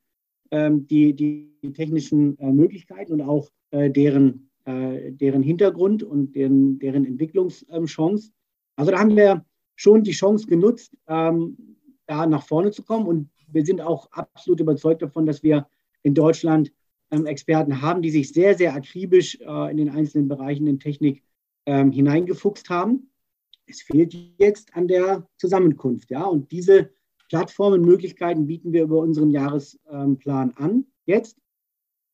ähm, die, die, technischen äh, Möglichkeiten und auch äh, deren, äh, deren Hintergrund und deren, deren Entwicklungschance. Also da haben wir schon die Chance genutzt, ähm, da nach vorne zu kommen. Und wir sind auch absolut überzeugt davon, dass wir in Deutschland ähm, Experten haben, die sich sehr, sehr akribisch äh, in den einzelnen Bereichen in Technik ähm, hineingefuchst haben. Es fehlt jetzt an der Zusammenkunft. Ja? Und diese Plattformen, Möglichkeiten bieten wir über unseren Jahresplan an jetzt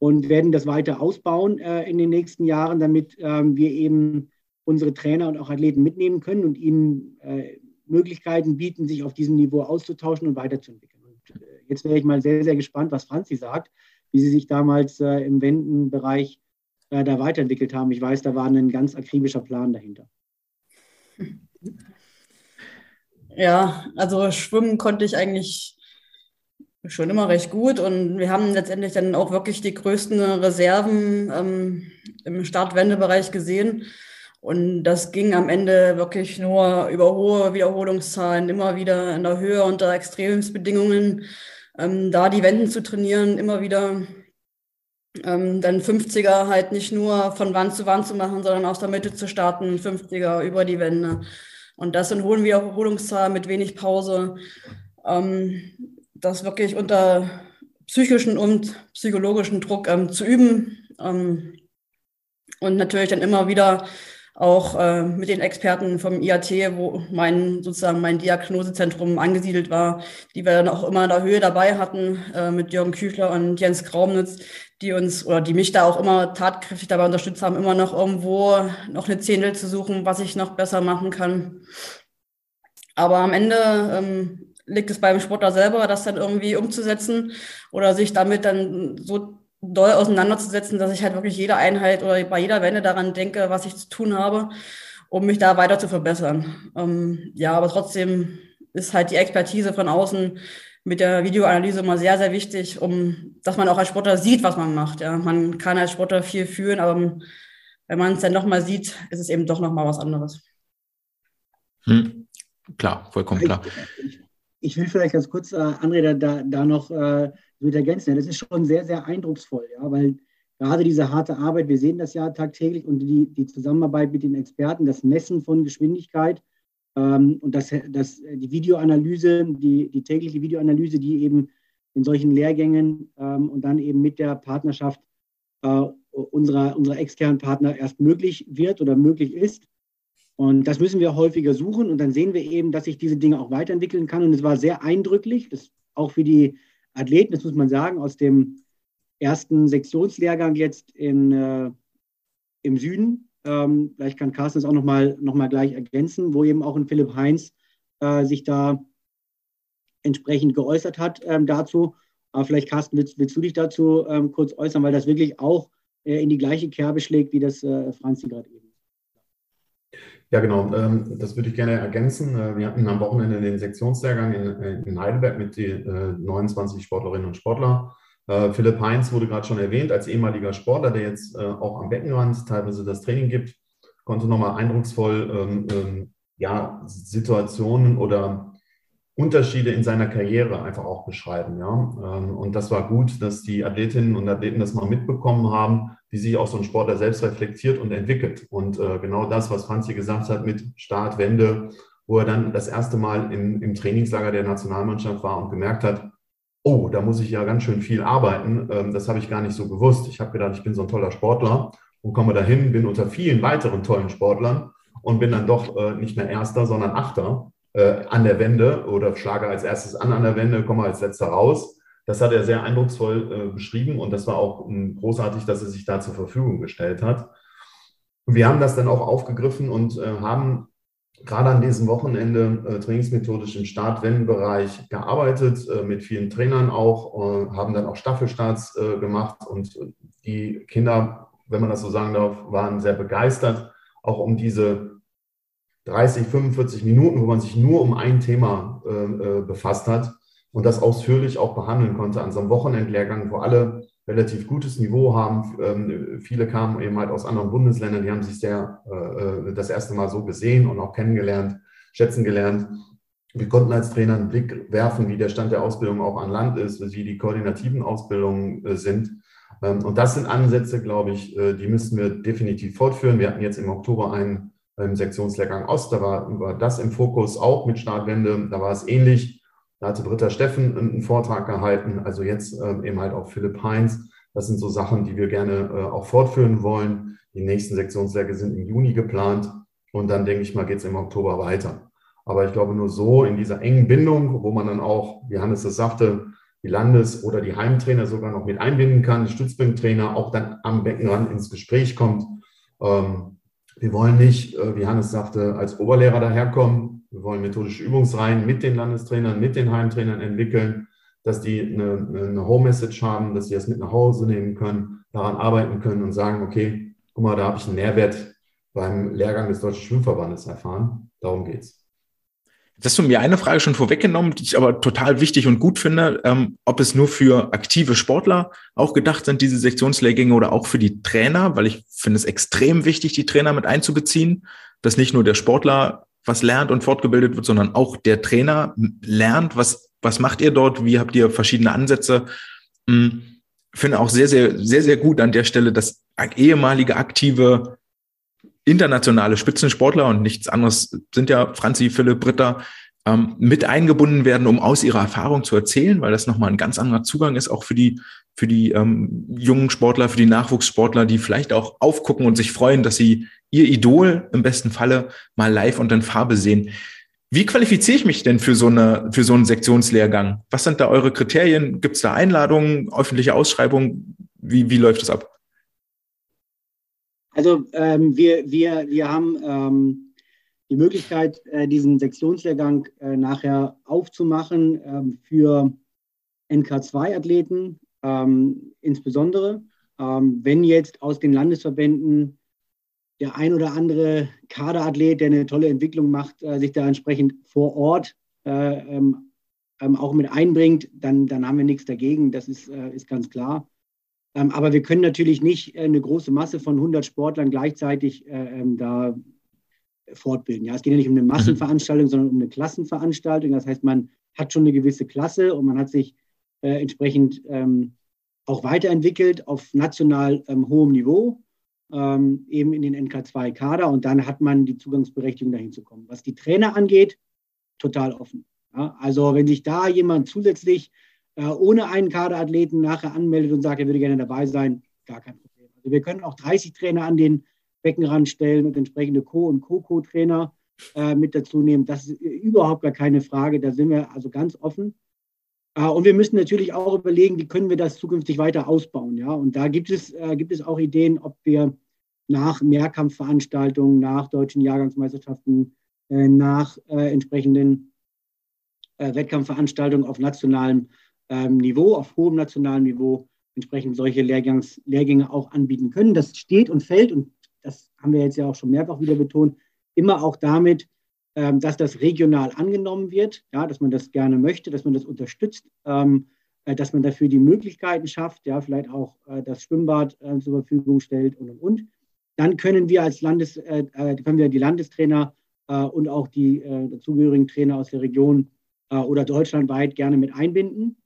und werden das weiter ausbauen äh, in den nächsten Jahren, damit ähm, wir eben unsere Trainer und auch Athleten mitnehmen können und ihnen äh, Möglichkeiten bieten, sich auf diesem Niveau auszutauschen und weiterzuentwickeln. Und äh, jetzt wäre ich mal sehr, sehr gespannt, was Franzi sagt, wie sie sich damals äh, im Wendenbereich äh, da weiterentwickelt haben. Ich weiß, da war ein ganz akribischer Plan dahinter. Ja, also schwimmen konnte ich eigentlich schon immer recht gut und wir haben letztendlich dann auch wirklich die größten Reserven ähm, im Startwendebereich gesehen. Und das ging am Ende wirklich nur über hohe Wiederholungszahlen, immer wieder in der Höhe unter Extremsbedingungen, ähm, da die Wenden zu trainieren, immer wieder ähm, dann 50er halt nicht nur von Wand zu Wand zu machen, sondern aus der Mitte zu starten, 50er über die Wände. Und das in hohen Wiederholungszahlen mit wenig Pause. Ähm, das wirklich unter psychischen und psychologischen Druck ähm, zu üben. Ähm, und natürlich dann immer wieder auch äh, mit den Experten vom IAT, wo mein sozusagen mein Diagnosezentrum angesiedelt war, die wir dann auch immer in der Höhe dabei hatten, äh, mit Jürgen Küchler und Jens Graumnitz, die uns oder die mich da auch immer tatkräftig dabei unterstützt haben, immer noch irgendwo noch eine Zehntel zu suchen, was ich noch besser machen kann. Aber am Ende ähm, liegt es beim Sportler selber, das dann irgendwie umzusetzen oder sich damit dann so doll auseinanderzusetzen, dass ich halt wirklich jede Einheit oder bei jeder Wende daran denke, was ich zu tun habe, um mich da weiter zu verbessern. Ähm, ja, aber trotzdem ist halt die Expertise von außen mit der Videoanalyse immer sehr, sehr wichtig, um, dass man auch als Sportler sieht, was man macht. Ja, man kann als Sportler viel fühlen, aber wenn man es dann nochmal sieht, ist es eben doch nochmal was anderes. Hm. Klar, vollkommen klar. Ich, ich, will vielleicht ganz kurz, äh, André, da, da noch äh, mit ergänzen. Das ist schon sehr, sehr eindrucksvoll, ja, weil gerade diese harte Arbeit, wir sehen das ja tagtäglich und die, die Zusammenarbeit mit den Experten, das Messen von Geschwindigkeit ähm, und das, das, die Videoanalyse, die, die tägliche Videoanalyse, die eben in solchen Lehrgängen ähm, und dann eben mit der Partnerschaft äh, unserer, unserer externen Partner erst möglich wird oder möglich ist. Und das müssen wir häufiger suchen und dann sehen wir eben, dass sich diese Dinge auch weiterentwickeln kann. Und es war sehr eindrücklich, das auch für die Athleten, das muss man sagen, aus dem ersten Sektionslehrgang jetzt in, äh, im Süden. Ähm, vielleicht kann Carsten das auch nochmal noch mal gleich ergänzen, wo eben auch ein Philipp Heinz äh, sich da entsprechend geäußert hat ähm, dazu. Aber vielleicht, Carsten, willst, willst du dich dazu ähm, kurz äußern, weil das wirklich auch äh, in die gleiche Kerbe schlägt, wie das äh, Franzi gerade eben. Ja, genau. Ähm, das würde ich gerne ergänzen. Äh, wir hatten am Wochenende den Sektionslehrgang in, in Heidelberg mit den 29 Sportlerinnen und Sportlern. Philipp Heinz wurde gerade schon erwähnt, als ehemaliger Sportler, der jetzt auch am Beckenrand teilweise das Training gibt, konnte nochmal eindrucksvoll ähm, ähm, ja, Situationen oder Unterschiede in seiner Karriere einfach auch beschreiben. Ja? Ähm, und das war gut, dass die Athletinnen und Athleten das mal mitbekommen haben, wie sich auch so ein Sportler selbst reflektiert und entwickelt. Und äh, genau das, was Franzi gesagt hat mit Start, Wende, wo er dann das erste Mal im, im Trainingslager der Nationalmannschaft war und gemerkt hat, oh, da muss ich ja ganz schön viel arbeiten. Ähm, das habe ich gar nicht so gewusst. Ich habe gedacht, ich bin so ein toller Sportler und komme dahin, bin unter vielen weiteren tollen Sportlern und bin dann doch äh, nicht mehr Erster, sondern Achter äh, an der Wende oder schlage als erstes an an der Wende, komme als letzter raus. Das hat er sehr eindrucksvoll äh, beschrieben und das war auch ähm, großartig, dass er sich da zur Verfügung gestellt hat. wir haben das dann auch aufgegriffen und äh, haben gerade an diesem Wochenende äh, trainingsmethodisch im Start-Wenn-Bereich gearbeitet, äh, mit vielen Trainern auch, äh, haben dann auch Staffelstarts gemacht und die Kinder, wenn man das so sagen darf, waren sehr begeistert, auch um diese 30, 45 Minuten, wo man sich nur um ein Thema äh, äh, befasst hat, und das ausführlich auch behandeln konnte an so einem Wochenendlehrgang, wo alle relativ gutes Niveau haben. Ähm, viele kamen eben halt aus anderen Bundesländern, die haben sich sehr äh, das erste Mal so gesehen und auch kennengelernt, schätzen gelernt. Wir konnten als Trainer einen Blick werfen, wie der Stand der Ausbildung auch an Land ist, wie die koordinativen Ausbildungen äh, sind. Ähm, und das sind Ansätze, glaube ich, äh, die müssen wir definitiv fortführen. Wir hatten jetzt im Oktober einen ähm, Sektionslehrgang Ost, da war, war das im Fokus auch mit Startwende, da war es ähnlich. Da hatte Britta Steffen einen Vortrag gehalten, also jetzt ähm, eben halt auch Philipp Heinz. Das sind so Sachen, die wir gerne äh, auch fortführen wollen. Die nächsten Sektionslehrgänge sind im Juni geplant und dann denke ich mal, geht es im Oktober weiter. Aber ich glaube, nur so in dieser engen Bindung, wo man dann auch, wie Hannes das sagte, die Landes- oder die Heimtrainer sogar noch mit einbinden kann, die Stützpunkttrainer auch dann am Beckenrand ins Gespräch kommt. Ähm, wir wollen nicht, äh, wie Hannes sagte, als Oberlehrer daherkommen. Wir wollen methodische Übungsreihen mit den Landestrainern, mit den Heimtrainern entwickeln, dass die eine, eine Home-Message haben, dass sie das mit nach Hause nehmen können, daran arbeiten können und sagen, okay, guck mal, da habe ich einen Nährwert beim Lehrgang des Deutschen Schwimmverbandes erfahren. Darum geht's. Jetzt hast du mir eine Frage schon vorweggenommen, die ich aber total wichtig und gut finde, ähm, ob es nur für aktive Sportler auch gedacht sind, diese Sektionslehrgänge oder auch für die Trainer, weil ich finde es extrem wichtig, die Trainer mit einzubeziehen, dass nicht nur der Sportler was lernt und fortgebildet wird, sondern auch der Trainer lernt, was, was macht ihr dort, wie habt ihr verschiedene Ansätze. Hm, finde auch sehr, sehr, sehr, sehr gut an der Stelle, dass ehemalige aktive internationale Spitzensportler und nichts anderes sind ja Franzi, Philipp, Britta, ähm, mit eingebunden werden, um aus ihrer Erfahrung zu erzählen, weil das nochmal ein ganz anderer Zugang ist, auch für die, für die ähm, jungen Sportler, für die Nachwuchssportler, die vielleicht auch aufgucken und sich freuen, dass sie ihr Idol im besten Falle mal live und in Farbe sehen. Wie qualifiziere ich mich denn für so, eine, für so einen Sektionslehrgang? Was sind da eure Kriterien? Gibt es da Einladungen, öffentliche Ausschreibungen? Wie, wie läuft das ab? Also ähm, wir, wir, wir haben ähm, die Möglichkeit, äh, diesen Sektionslehrgang äh, nachher aufzumachen ähm, für NK2-Athleten, ähm, insbesondere. Ähm, wenn jetzt aus den Landesverbänden der ein oder andere Kaderathlet, der eine tolle Entwicklung macht, äh, sich da entsprechend vor Ort äh, ähm, auch mit einbringt, dann, dann haben wir nichts dagegen. Das ist, äh, ist ganz klar. Ähm, aber wir können natürlich nicht äh, eine große Masse von 100 Sportlern gleichzeitig äh, ähm, da fortbilden. Ja, es geht ja nicht um eine mhm. Massenveranstaltung, sondern um eine Klassenveranstaltung. Das heißt, man hat schon eine gewisse Klasse und man hat sich äh, entsprechend ähm, auch weiterentwickelt auf national hohem Niveau, ähm, eben in den NK2-Kader und dann hat man die Zugangsberechtigung dahin zu kommen. Was die Trainer angeht, total offen. Ja, also wenn sich da jemand zusätzlich äh, ohne einen Kaderathleten nachher anmeldet und sagt, er würde gerne dabei sein, gar kein Problem. Also wir können auch 30 Trainer an den Beckenrand stellen und entsprechende Co- und Co-Co-Trainer äh, mit dazu nehmen. Das ist überhaupt gar keine Frage. Da sind wir also ganz offen. Äh, und wir müssen natürlich auch überlegen, wie können wir das zukünftig weiter ausbauen. Ja? Und da gibt es, äh, gibt es auch Ideen, ob wir nach Mehrkampfveranstaltungen, nach deutschen Jahrgangsmeisterschaften, äh, nach äh, entsprechenden Wettkampfveranstaltungen auf nationalem ähm, Niveau, auf hohem nationalen Niveau entsprechend solche Lehrgangs, Lehrgänge auch anbieten können. Das steht und fällt, und das haben wir jetzt ja auch schon mehrfach wieder betont, immer auch damit, ähm, dass das regional angenommen wird, ja, dass man das gerne möchte, dass man das unterstützt, ähm, äh, dass man dafür die Möglichkeiten schafft, ja, vielleicht auch äh, das Schwimmbad äh, zur Verfügung stellt und und und. Dann können wir als Landes, äh, äh, können wir die Landestrainer äh, und auch die dazugehörigen Trainer aus der Region oder deutschlandweit gerne mit einbinden.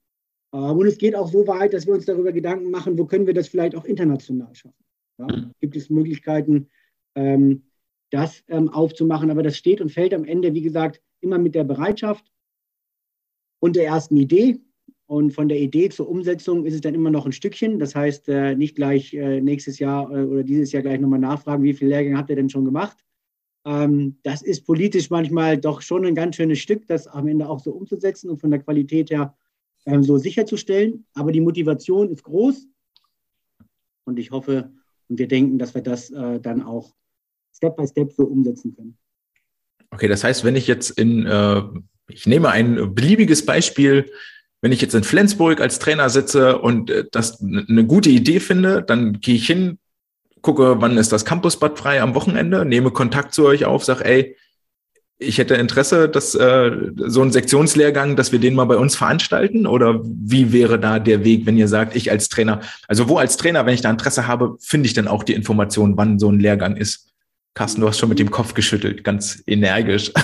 Und es geht auch so weit, dass wir uns darüber Gedanken machen, wo können wir das vielleicht auch international schaffen. Ja? Gibt es Möglichkeiten, ähm, das ähm, aufzumachen? Aber das steht und fällt am Ende, wie gesagt, immer mit der Bereitschaft und der ersten Idee. Und von der Idee zur Umsetzung ist es dann immer noch ein Stückchen. Das heißt, äh, nicht gleich äh, nächstes Jahr äh, oder dieses Jahr gleich nochmal nachfragen, wie viele Lehrgänge habt ihr denn schon gemacht? Ähm, das ist politisch manchmal doch schon ein ganz schönes Stück, das am Ende auch so umzusetzen und von der Qualität her ähm, so sicherzustellen. Aber die Motivation ist groß und ich hoffe und wir denken, dass wir das äh, dann auch Step by Step so umsetzen können. Okay, das heißt, wenn ich jetzt in, äh, ich nehme ein beliebiges Beispiel, wenn ich jetzt in Flensburg als Trainer sitze und äh, das eine gute Idee finde, dann gehe ich hin, gucke, wann ist das Campusbad frei am Wochenende, nehme Kontakt zu euch auf, sage, ey, ich hätte Interesse, dass äh, so ein Sektionslehrgang, dass wir den mal bei uns veranstalten? Oder wie wäre da der Weg, wenn ihr sagt, ich als Trainer, also wo als Trainer, wenn ich da Interesse habe, finde ich dann auch die Information, wann so ein Lehrgang ist? Carsten, du hast schon mit dem Kopf geschüttelt, ganz energisch.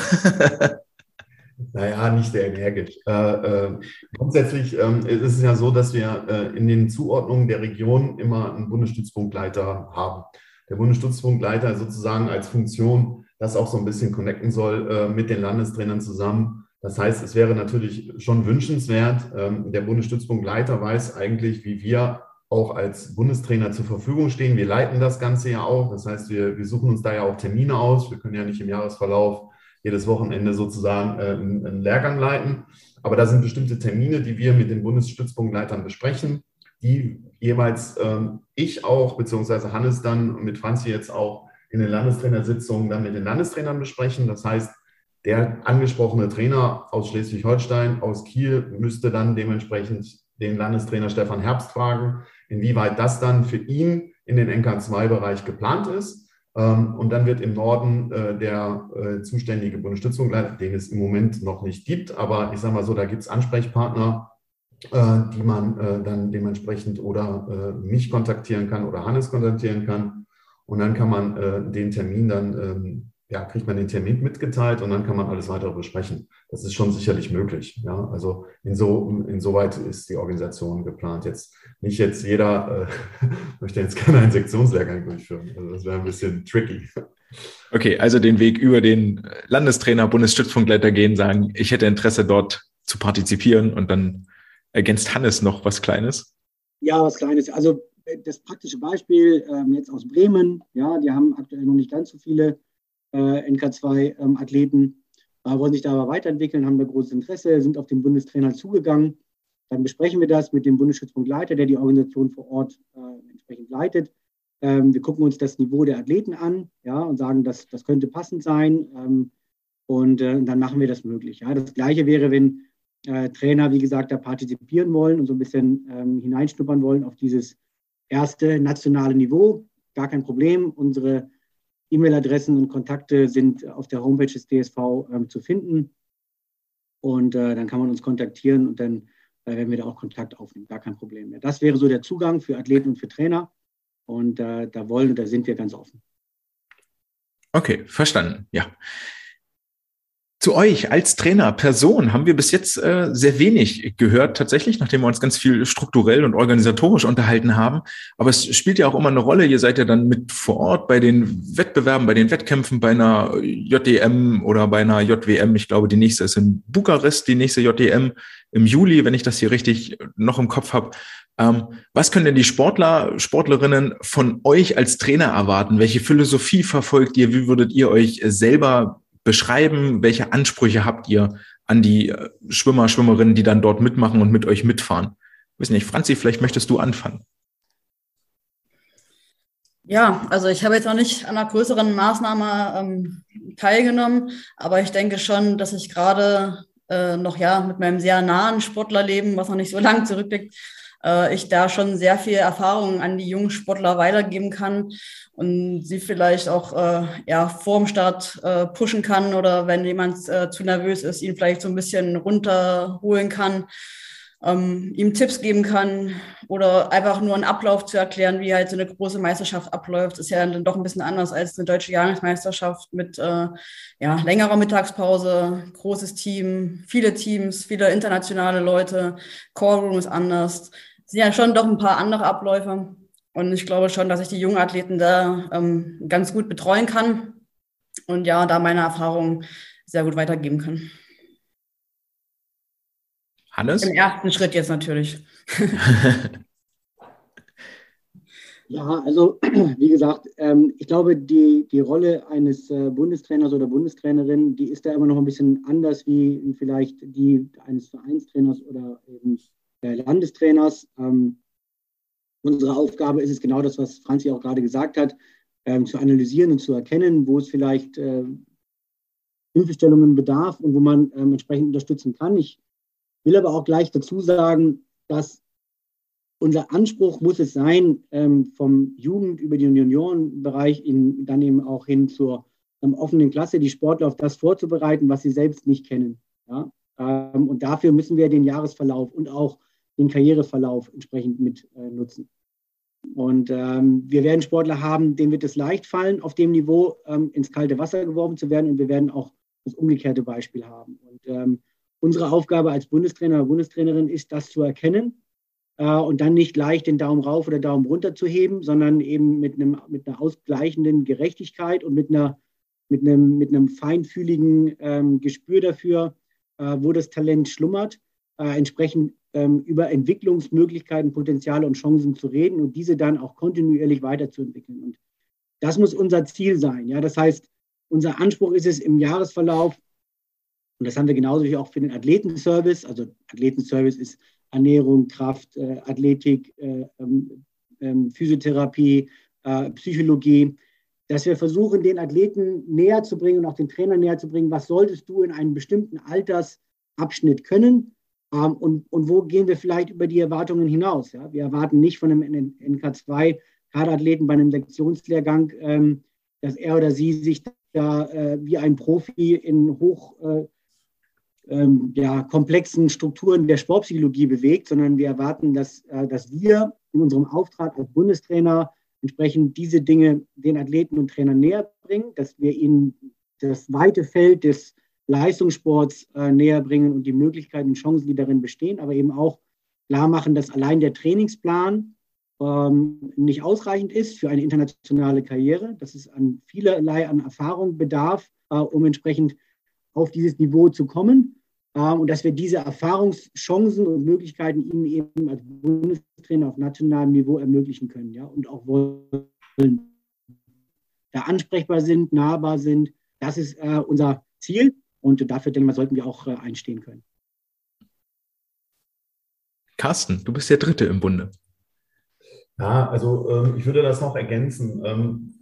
Naja, nicht sehr energisch. Äh, äh, grundsätzlich ähm, ist es ja so, dass wir äh, in den Zuordnungen der Region immer einen Bundesstützpunktleiter haben. Der Bundesstützpunktleiter sozusagen als Funktion das auch so ein bisschen connecten soll äh, mit den Landestrainern zusammen. Das heißt, es wäre natürlich schon wünschenswert, ähm, der Bundesstützpunktleiter weiß eigentlich, wie wir auch als Bundestrainer zur Verfügung stehen. Wir leiten das Ganze ja auch. Das heißt, wir, wir suchen uns da ja auch Termine aus. Wir können ja nicht im Jahresverlauf jedes Wochenende sozusagen äh, einen, einen Lehrgang leiten. Aber da sind bestimmte Termine, die wir mit den Bundesstützpunktleitern besprechen, die jeweils ähm, ich auch, beziehungsweise Hannes dann mit Franzi jetzt auch in den Landestrainersitzungen dann mit den Landestrainern besprechen. Das heißt, der angesprochene Trainer aus Schleswig-Holstein, aus Kiel, müsste dann dementsprechend den Landestrainer Stefan Herbst fragen, inwieweit das dann für ihn in den NK2-Bereich geplant ist. Ähm, und dann wird im Norden äh, der äh, zuständige Bundesstützungsleiter, den es im Moment noch nicht gibt, aber ich sage mal so, da gibt es Ansprechpartner, äh, die man dann dementsprechend oder mich kontaktieren kann oder Hannes kontaktieren kann und dann kann man äh, den Termin dann, ähm, ja, kriegt man den Termin mitgeteilt und dann kann man alles weitere besprechen. Das ist schon sicherlich möglich. Ja, also inso, insoweit ist die Organisation geplant. Jetzt nicht jetzt jeder äh, möchte jetzt gerne einen Sektionslehrgang durchführen. Also das wäre ein bisschen tricky. Okay, also den Weg über den Landestrainer, Bundesstützpunktleiter gehen, sagen, ich hätte Interesse dort zu partizipieren und dann ergänzt Hannes noch was Kleines. Ja, was Kleines. Also das praktische Beispiel ähm, jetzt aus Bremen, ja, die haben aktuell noch nicht ganz so viele äh, NK2-Athleten, ähm, äh, wollen sich da aber weiterentwickeln, haben da großes Interesse, sind auf den Bundestrainer zugegangen. Dann besprechen wir das mit dem Bundesstützpunktleiter, der die Organisation vor Ort äh, entsprechend leitet. Ähm, wir gucken uns das Niveau der Athleten an ja, und sagen, das, das könnte passend sein. Ähm, und äh, dann machen wir das möglich. Ja. Das Gleiche wäre, wenn äh, Trainer, wie gesagt, da partizipieren wollen und so ein bisschen ähm, hineinschnuppern wollen auf dieses erste nationale Niveau. Gar kein Problem. Unsere E-Mail-Adressen und Kontakte sind auf der Homepage des DSV ähm, zu finden. Und äh, dann kann man uns kontaktieren und dann äh, werden wir da auch Kontakt aufnehmen. Gar kein Problem mehr. Das wäre so der Zugang für Athleten und für Trainer. Und äh, da wollen und da sind wir ganz offen. Okay, verstanden. Ja. Zu euch als Trainer, Person haben wir bis jetzt äh, sehr wenig gehört, tatsächlich, nachdem wir uns ganz viel strukturell und organisatorisch unterhalten haben. Aber es spielt ja auch immer eine Rolle. Ihr seid ja dann mit vor Ort bei den Wettbewerben, bei den Wettkämpfen, bei einer JDM oder bei einer JWM. Ich glaube, die nächste ist in Bukarest, die nächste JDM im Juli, wenn ich das hier richtig noch im Kopf habe. Ähm, was können denn die Sportler, Sportlerinnen von euch als Trainer erwarten? Welche Philosophie verfolgt ihr? Wie würdet ihr euch selber beschreiben? Welche Ansprüche habt ihr an die äh, Schwimmer, Schwimmerinnen, die dann dort mitmachen und mit euch mitfahren? Ich nicht, Franzi, vielleicht möchtest du anfangen. Ja, also ich habe jetzt noch nicht an einer größeren Maßnahme ähm, teilgenommen, aber ich denke schon, dass ich gerade äh, noch ja mit meinem sehr nahen Sportlerlem, was noch nicht so lang zurückliegt, äh, ich da schon sehr viel Erfahrung an die jungen Sportler weitergeben kann und sie vielleicht auch äh, ja, vor dem Start äh, pushen kann oder wenn jemand äh, zu nervös ist, ihn vielleicht so ein bisschen runterholen kann, ähm, ihm Tipps geben kann oder einfach nur einen Ablauf zu erklären, wie halt so eine große Meisterschaft abläuft, ist ja dann doch ein bisschen anders als eine deutsche Jahresmeisterschaft mit äh, ja, längerer Mittagspause, großes Team, viele Teams, viele internationale Leute, Callroom ist anders sind ja schon doch ein paar andere Abläufe. Und ich glaube schon, dass ich die jungen Athleten da ähm, ganz gut betreuen kann und ja, da meine Erfahrungen sehr gut weitergeben kann. Hannes? Im ersten Schritt jetzt natürlich. ja, also wie gesagt, ähm, ich glaube, die, die Rolle eines äh, Bundestrainers oder Bundestrainerin, die ist da immer noch ein bisschen anders wie, wie vielleicht die eines Vereinstrainers oder eben Landestrainers. Ähm, unsere Aufgabe ist es genau das, was Franzi auch gerade gesagt hat, ähm, zu analysieren und zu erkennen, wo es vielleicht äh, Hilfestellungen bedarf und wo man ähm, entsprechend unterstützen kann. Ich will aber auch gleich dazu sagen, dass unser Anspruch muss es sein, ähm, vom Jugend über den Juniorenbereich in, dann eben auch hin zur ähm, offenen Klasse die Sportler auf das vorzubereiten, was sie selbst nicht kennen. Ja? Ähm, und dafür müssen wir den Jahresverlauf und auch den Karriereverlauf entsprechend mit äh, nutzen. Und ähm, wir werden Sportler haben, denen wird es leicht fallen, auf dem Niveau ähm, ins kalte Wasser geworfen zu werden. Und wir werden auch das umgekehrte Beispiel haben. Und ähm, unsere Aufgabe als Bundestrainer oder Bundestrainerin ist, das zu erkennen äh, und dann nicht leicht den Daumen rauf oder Daumen runter zu heben, sondern eben mit, einem, mit einer ausgleichenden Gerechtigkeit und mit, einer, mit, einem, mit einem feinfühligen ähm, Gespür dafür, äh, wo das Talent schlummert, äh, entsprechend über Entwicklungsmöglichkeiten, Potenziale und Chancen zu reden und diese dann auch kontinuierlich weiterzuentwickeln. Und das muss unser Ziel sein. Ja? Das heißt, unser Anspruch ist es im Jahresverlauf, und das haben wir genauso wie auch für den Athletenservice, also Athletenservice ist Ernährung, Kraft, äh, Athletik, äh, ähm, ähm, Physiotherapie, äh, Psychologie, dass wir versuchen, den Athleten näher zu bringen und auch den Trainer näher zu bringen, was solltest du in einem bestimmten Altersabschnitt können ähm, und, und wo gehen wir vielleicht über die Erwartungen hinaus. Ja? Wir erwarten nicht von einem NK2 Kaderathleten bei einem Lektionslehrgang, ähm, dass er oder sie sich da äh, wie ein Profi in hoch äh, ähm, ja, komplexen Strukturen der Sportpsychologie bewegt, sondern wir erwarten, dass, äh, dass wir in unserem Auftrag als Bundestrainer entsprechend diese Dinge den Athleten und Trainern näher bringen, dass wir ihnen das weite Feld des Leistungssports äh, näher bringen und die Möglichkeiten und Chancen, die darin bestehen, aber eben auch klar machen, dass allein der Trainingsplan ähm, nicht ausreichend ist für eine internationale Karriere, dass es an vielerlei an Erfahrung bedarf, äh, um entsprechend auf dieses Niveau zu kommen ähm, und dass wir diese Erfahrungschancen und Möglichkeiten ihnen eben als Bundestrainer auf nationalem Niveau ermöglichen können ja, und auch wollen. Da ansprechbar sind, nahbar sind, das ist äh, unser Ziel und dafür, denke ich mal, sollten wir auch äh, einstehen können. Carsten, du bist der Dritte im Bunde. Ja, also ähm, ich würde das noch ergänzen. Ähm,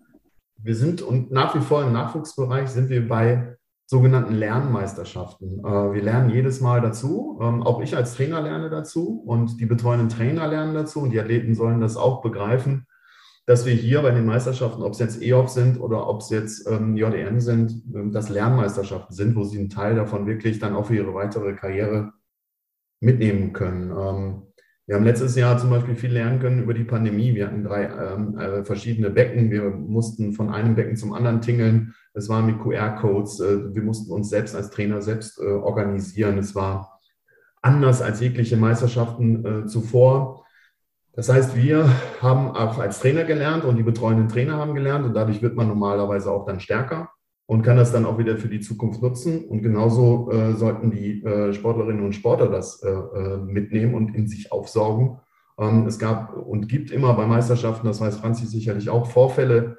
wir sind und nach wie vor im Nachwuchsbereich sind wir bei sogenannten Lernmeisterschaften. Äh, wir lernen jedes Mal dazu. Ähm, auch ich als Trainer lerne dazu und die betreuenden Trainer lernen dazu und die Athleten sollen das auch begreifen, dass wir hier bei den Meisterschaften, ob es jetzt EOP sind oder ob es jetzt ähm, JDM sind, ähm, dass Lernmeisterschaften sind, wo sie einen Teil davon wirklich dann auch für ihre weitere Karriere mitnehmen können. Ähm, wir haben letztes Jahr zum Beispiel viel lernen können über die Pandemie. Wir hatten drei ähm, äh, verschiedene Becken. Wir mussten von einem Becken zum anderen tingeln. Es war mit QR-Codes. Äh, wir mussten uns selbst als Trainer selbst äh, organisieren. Es war anders als jegliche Meisterschaften äh, zuvor. Das heißt, wir haben auch als Trainer gelernt und die betreuenden Trainer haben gelernt und dadurch wird man normalerweise auch dann stärker und kann das dann auch wieder für die Zukunft nutzen. Und genauso äh, sollten die äh, Sportlerinnen und Sportler das äh, äh mitnehmen und in sich aufsaugen. Ähm, es gab und gibt immer bei Meisterschaften, das weiß Franzi sicherlich auch, Vorfälle,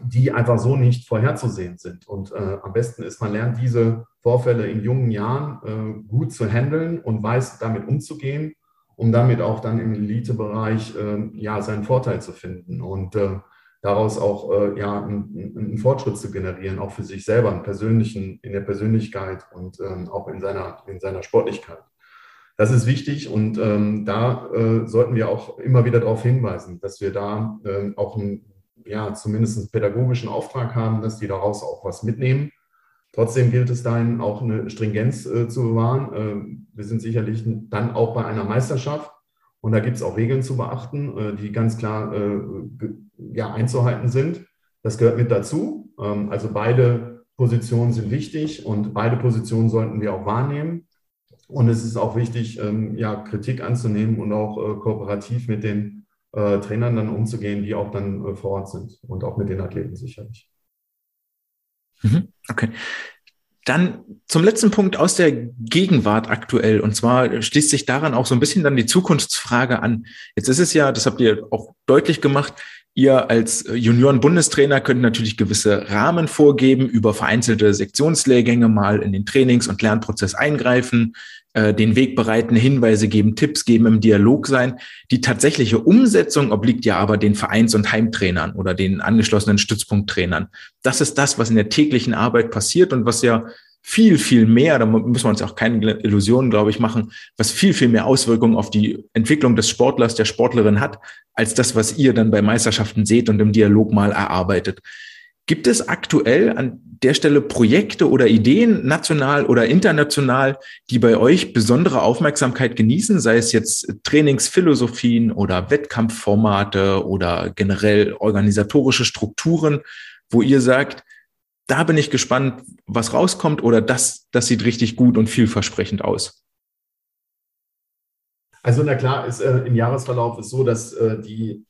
die einfach so nicht vorherzusehen sind. Und äh, am besten ist, man lernt diese Vorfälle in jungen Jahren äh, gut zu handeln und weiß damit umzugehen, um damit auch dann im Elitebereich ja seinen Vorteil zu finden. Und daraus auch äh, ja, einen, einen, Fortschritt zu generieren, auch für sich selber, einen persönlichen, in der Persönlichkeit und ähm, auch in seiner, in seiner Sportlichkeit. Das ist wichtig und ähm, da äh, sollten wir auch immer wieder darauf hinweisen, dass wir da äh, auch einen, ja, zumindest einen pädagogischen Auftrag haben, dass die daraus auch was mitnehmen. Trotzdem gilt es dahin, auch eine Stringenz äh, zu bewahren. Ähm, wir sind sicherlich dann auch bei einer Meisterschaft und da gibt es auch Regeln zu beachten, äh, die ganz klar äh, ja, einzuhalten sind. Das gehört mit dazu. Ähm, also beide Positionen sind wichtig und beide Positionen sollten wir auch wahrnehmen. Und es ist auch wichtig, ähm, ja, Kritik anzunehmen und auch äh, kooperativ mit den Trainern dann umzugehen, die auch dann vor Ort sind und auch mit den Athleten sicherlich. Mhm. Okay. Dann zum letzten Punkt aus der Gegenwart aktuell. Und zwar schließt sich daran auch so ein bisschen dann die Zukunftsfrage an. Jetzt ist es ja, das habt ihr auch deutlich gemacht, Ihr als Junioren-Bundestrainer könnt natürlich gewisse Rahmen vorgeben, über vereinzelte Sektionslehrgänge mal in den Trainings- und Lernprozess eingreifen, äh, den Weg bereiten, Hinweise geben, Tipps geben, im Dialog sein. Die tatsächliche Umsetzung obliegt ja aber den Vereins- und Heimtrainern oder den angeschlossenen Stützpunkttrainern. Das ist das, was in der täglichen Arbeit passiert und was ja viel, viel mehr, da muss man uns auch keine Illusionen, glaube ich, machen, was viel, viel mehr Auswirkungen auf die Entwicklung des Sportlers, der Sportlerin hat, als das, was ihr dann bei Meisterschaften seht und im Dialog mal erarbeitet. Gibt es aktuell an der Stelle Projekte oder Ideen, national oder international, die bei euch besondere Aufmerksamkeit genießen, sei es jetzt Trainingsphilosophien oder Wettkampfformate oder generell organisatorische Strukturen, wo ihr sagt, da bin ich gespannt, was rauskommt oder das, das sieht richtig gut und vielversprechend aus? Also na klar, ist, äh, im Jahresverlauf ist so, dass äh, die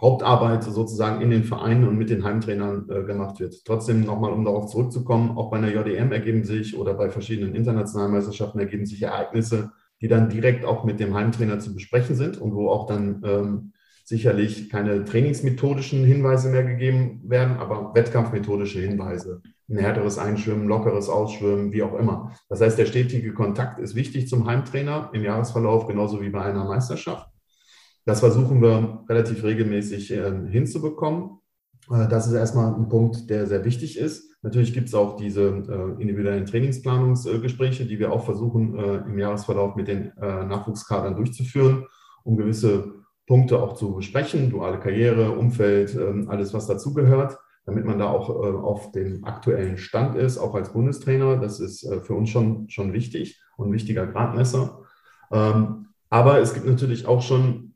Hauptarbeit sozusagen in den Vereinen und mit den Heimtrainern äh, gemacht wird. Trotzdem nochmal, um darauf zurückzukommen, auch bei einer JDM ergeben sich oder bei verschiedenen internationalen Meisterschaften ergeben sich Ereignisse, die dann direkt auch mit dem Heimtrainer zu besprechen sind und wo auch dann ähm, sicherlich keine trainingsmethodischen Hinweise mehr gegeben werden, aber wettkampfmethodische Hinweise. Ein härteres Einschwimmen, lockeres Ausschwimmen, wie auch immer. Das heißt, der stetige Kontakt ist wichtig zum Heimtrainer im Jahresverlauf, genauso wie bei einer Meisterschaft. Das versuchen wir relativ regelmäßig äh, hinzubekommen. Äh, das ist erstmal ein Punkt, der sehr wichtig ist. Natürlich gibt es auch diese äh, individuellen Trainingsplanungsgespräche, die wir auch versuchen äh, im Jahresverlauf mit den äh, Nachwuchskadern durchzuführen, um gewisse Punkte auch zu besprechen, duale Karriere, Umfeld, ähm, alles, was dazugehört, damit man da auch äh, auf dem aktuellen Stand ist, auch als Bundestrainer. Das ist für uns schon, schon wichtig und ein wichtiger Gradmesser. Ähm, aber es gibt natürlich auch schon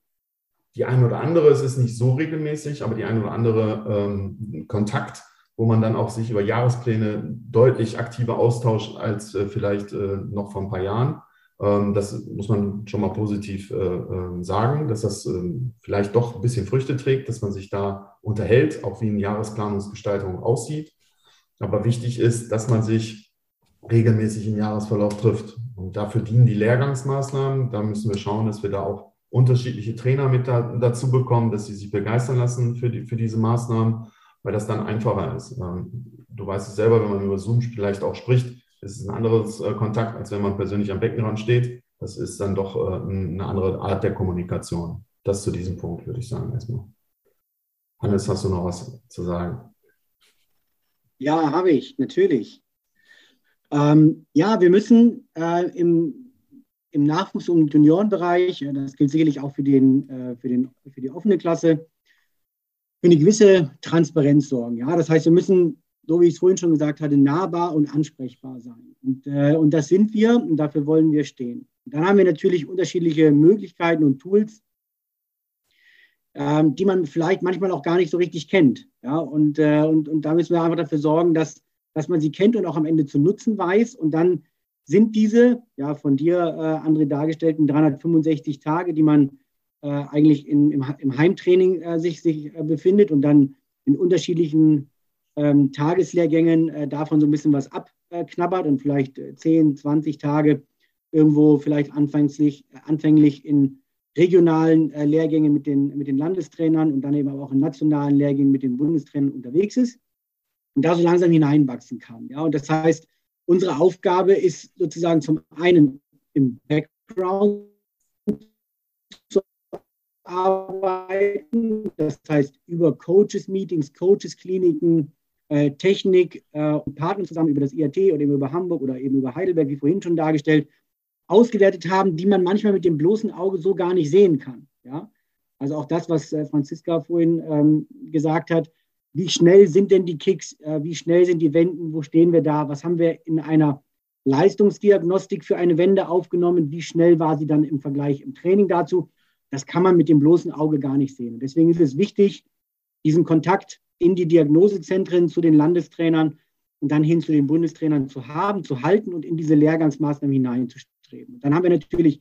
die eine oder andere, es ist nicht so regelmäßig, aber die eine oder andere ähm, Kontakt, wo man dann auch sich über Jahrespläne deutlich aktiver austauscht als äh, vielleicht äh, noch vor ein paar Jahren. Ähm, das muss man schon mal positiv äh, ähm, sagen, dass das ähm, vielleicht doch ein bisschen Früchte trägt, dass man sich da unterhält, auch wie eine Jahresplanungsgestaltung aussieht. Aber wichtig ist, dass man sich regelmäßig im Jahresverlauf trifft. Und dafür dienen die Lehrgangsmaßnahmen. Da müssen wir schauen, dass wir da auch unterschiedliche Trainer mit da, dazu bekommen, dass sie sich begeistern lassen für, die, für diese Maßnahmen, weil das dann einfacher ist. Du weißt es selber, wenn man über Zoom vielleicht auch spricht, ist es ein anderes äh, Kontakt, als wenn man persönlich am Beckenrand steht. Das ist dann doch äh, eine andere Art der Kommunikation. Das zu diesem Punkt, würde ich sagen, erstmal. Hannes, hast du noch was zu sagen? Ja, habe ich, natürlich. Ähm, ja, wir müssen äh, im im Nachwuchs- und Juniorenbereich, das gilt sicherlich auch für, den, äh, für, den, für die offene Klasse, für eine gewisse Transparenz sorgen. Ja? Das heißt, wir müssen, so wie ich es vorhin schon gesagt hatte, nahbar und ansprechbar sein. Und, äh, und das sind wir und dafür wollen wir stehen. Und dann haben wir natürlich unterschiedliche Möglichkeiten und Tools, ähm, die man vielleicht manchmal auch gar nicht so richtig kennt. Ja? Und, äh, und, und da müssen wir einfach dafür sorgen, dass, dass man sie kennt und auch am Ende zu nutzen weiß und dann sind diese ja, von dir, äh, André, dargestellten 365 Tage, die man äh, eigentlich in, im, im Heimtraining äh, sich, sich äh, befindet und dann in unterschiedlichen ähm, Tageslehrgängen äh, davon so ein bisschen was abknabbert und vielleicht 10, äh, 20 Tage irgendwo vielleicht anfänglich, anfänglich in regionalen Lehrgängen mit den, mit den Landestrainern und dann eben auch in nationalen Lehrgängen mit den Bundestrainern unterwegs ist und da so langsam hineinwachsen kann. Ja? Und das heißt, Unsere Aufgabe ist sozusagen zum einen im Background zu arbeiten, das heißt über Coaches-Meetings, Coaches-Kliniken, äh, Technik äh, und Partner zusammen über das IAT oder eben über Hamburg oder eben über Heidelberg, wie vorhin schon dargestellt, ausgewertet haben, die man manchmal mit dem bloßen Auge so gar nicht sehen kann. Ja? Also auch das, was äh, Franziska vorhin ähm, gesagt hat, wie schnell sind denn die Kicks, äh, wie schnell sind die Wenden, wo stehen wir da, was haben wir in einer Leistungsdiagnostik für eine Wende aufgenommen, wie schnell war sie dann im Vergleich im Training dazu. Das kann man mit dem bloßen Auge gar nicht sehen. Deswegen ist es wichtig, diesen Kontakt in die Diagnosezentren zu den Landestrainern und dann hin zu den Bundestrainern zu haben, zu halten und in diese Lehrgangsmaßnahmen hineinzustreben. Dann haben wir natürlich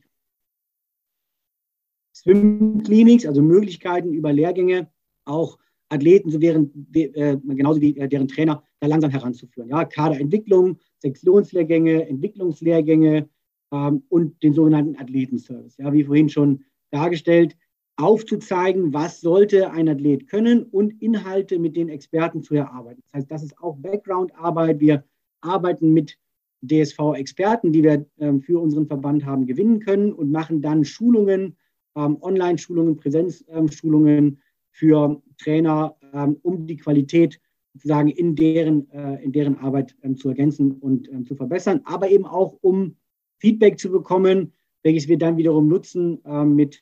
Swim-Clinics, also Möglichkeiten über Lehrgänge auch Athleten, so wären, äh, genauso wie äh, deren Trainer, da langsam heranzuführen. Ja, Kaderentwicklung, Sektionslehrgänge, Entwicklungslehrgänge ähm, und den sogenannten Athletenservice. Ja, wie vorhin schon dargestellt, aufzuzeigen, was sollte ein Athlet können und Inhalte mit den Experten zu erarbeiten. Das heißt, das ist auch Background-Arbeit. Wir arbeiten mit DSV-Experten, die wir ähm, für unseren Verband haben gewinnen können und machen dann Schulungen, ähm, Online-Schulungen, Präsenzschulungen für Trainer, ähm, um die Qualität sozusagen in deren, äh, in deren Arbeit ähm, zu ergänzen und ähm, zu verbessern, aber eben auch um Feedback zu bekommen, welches wir dann wiederum nutzen, äh, mit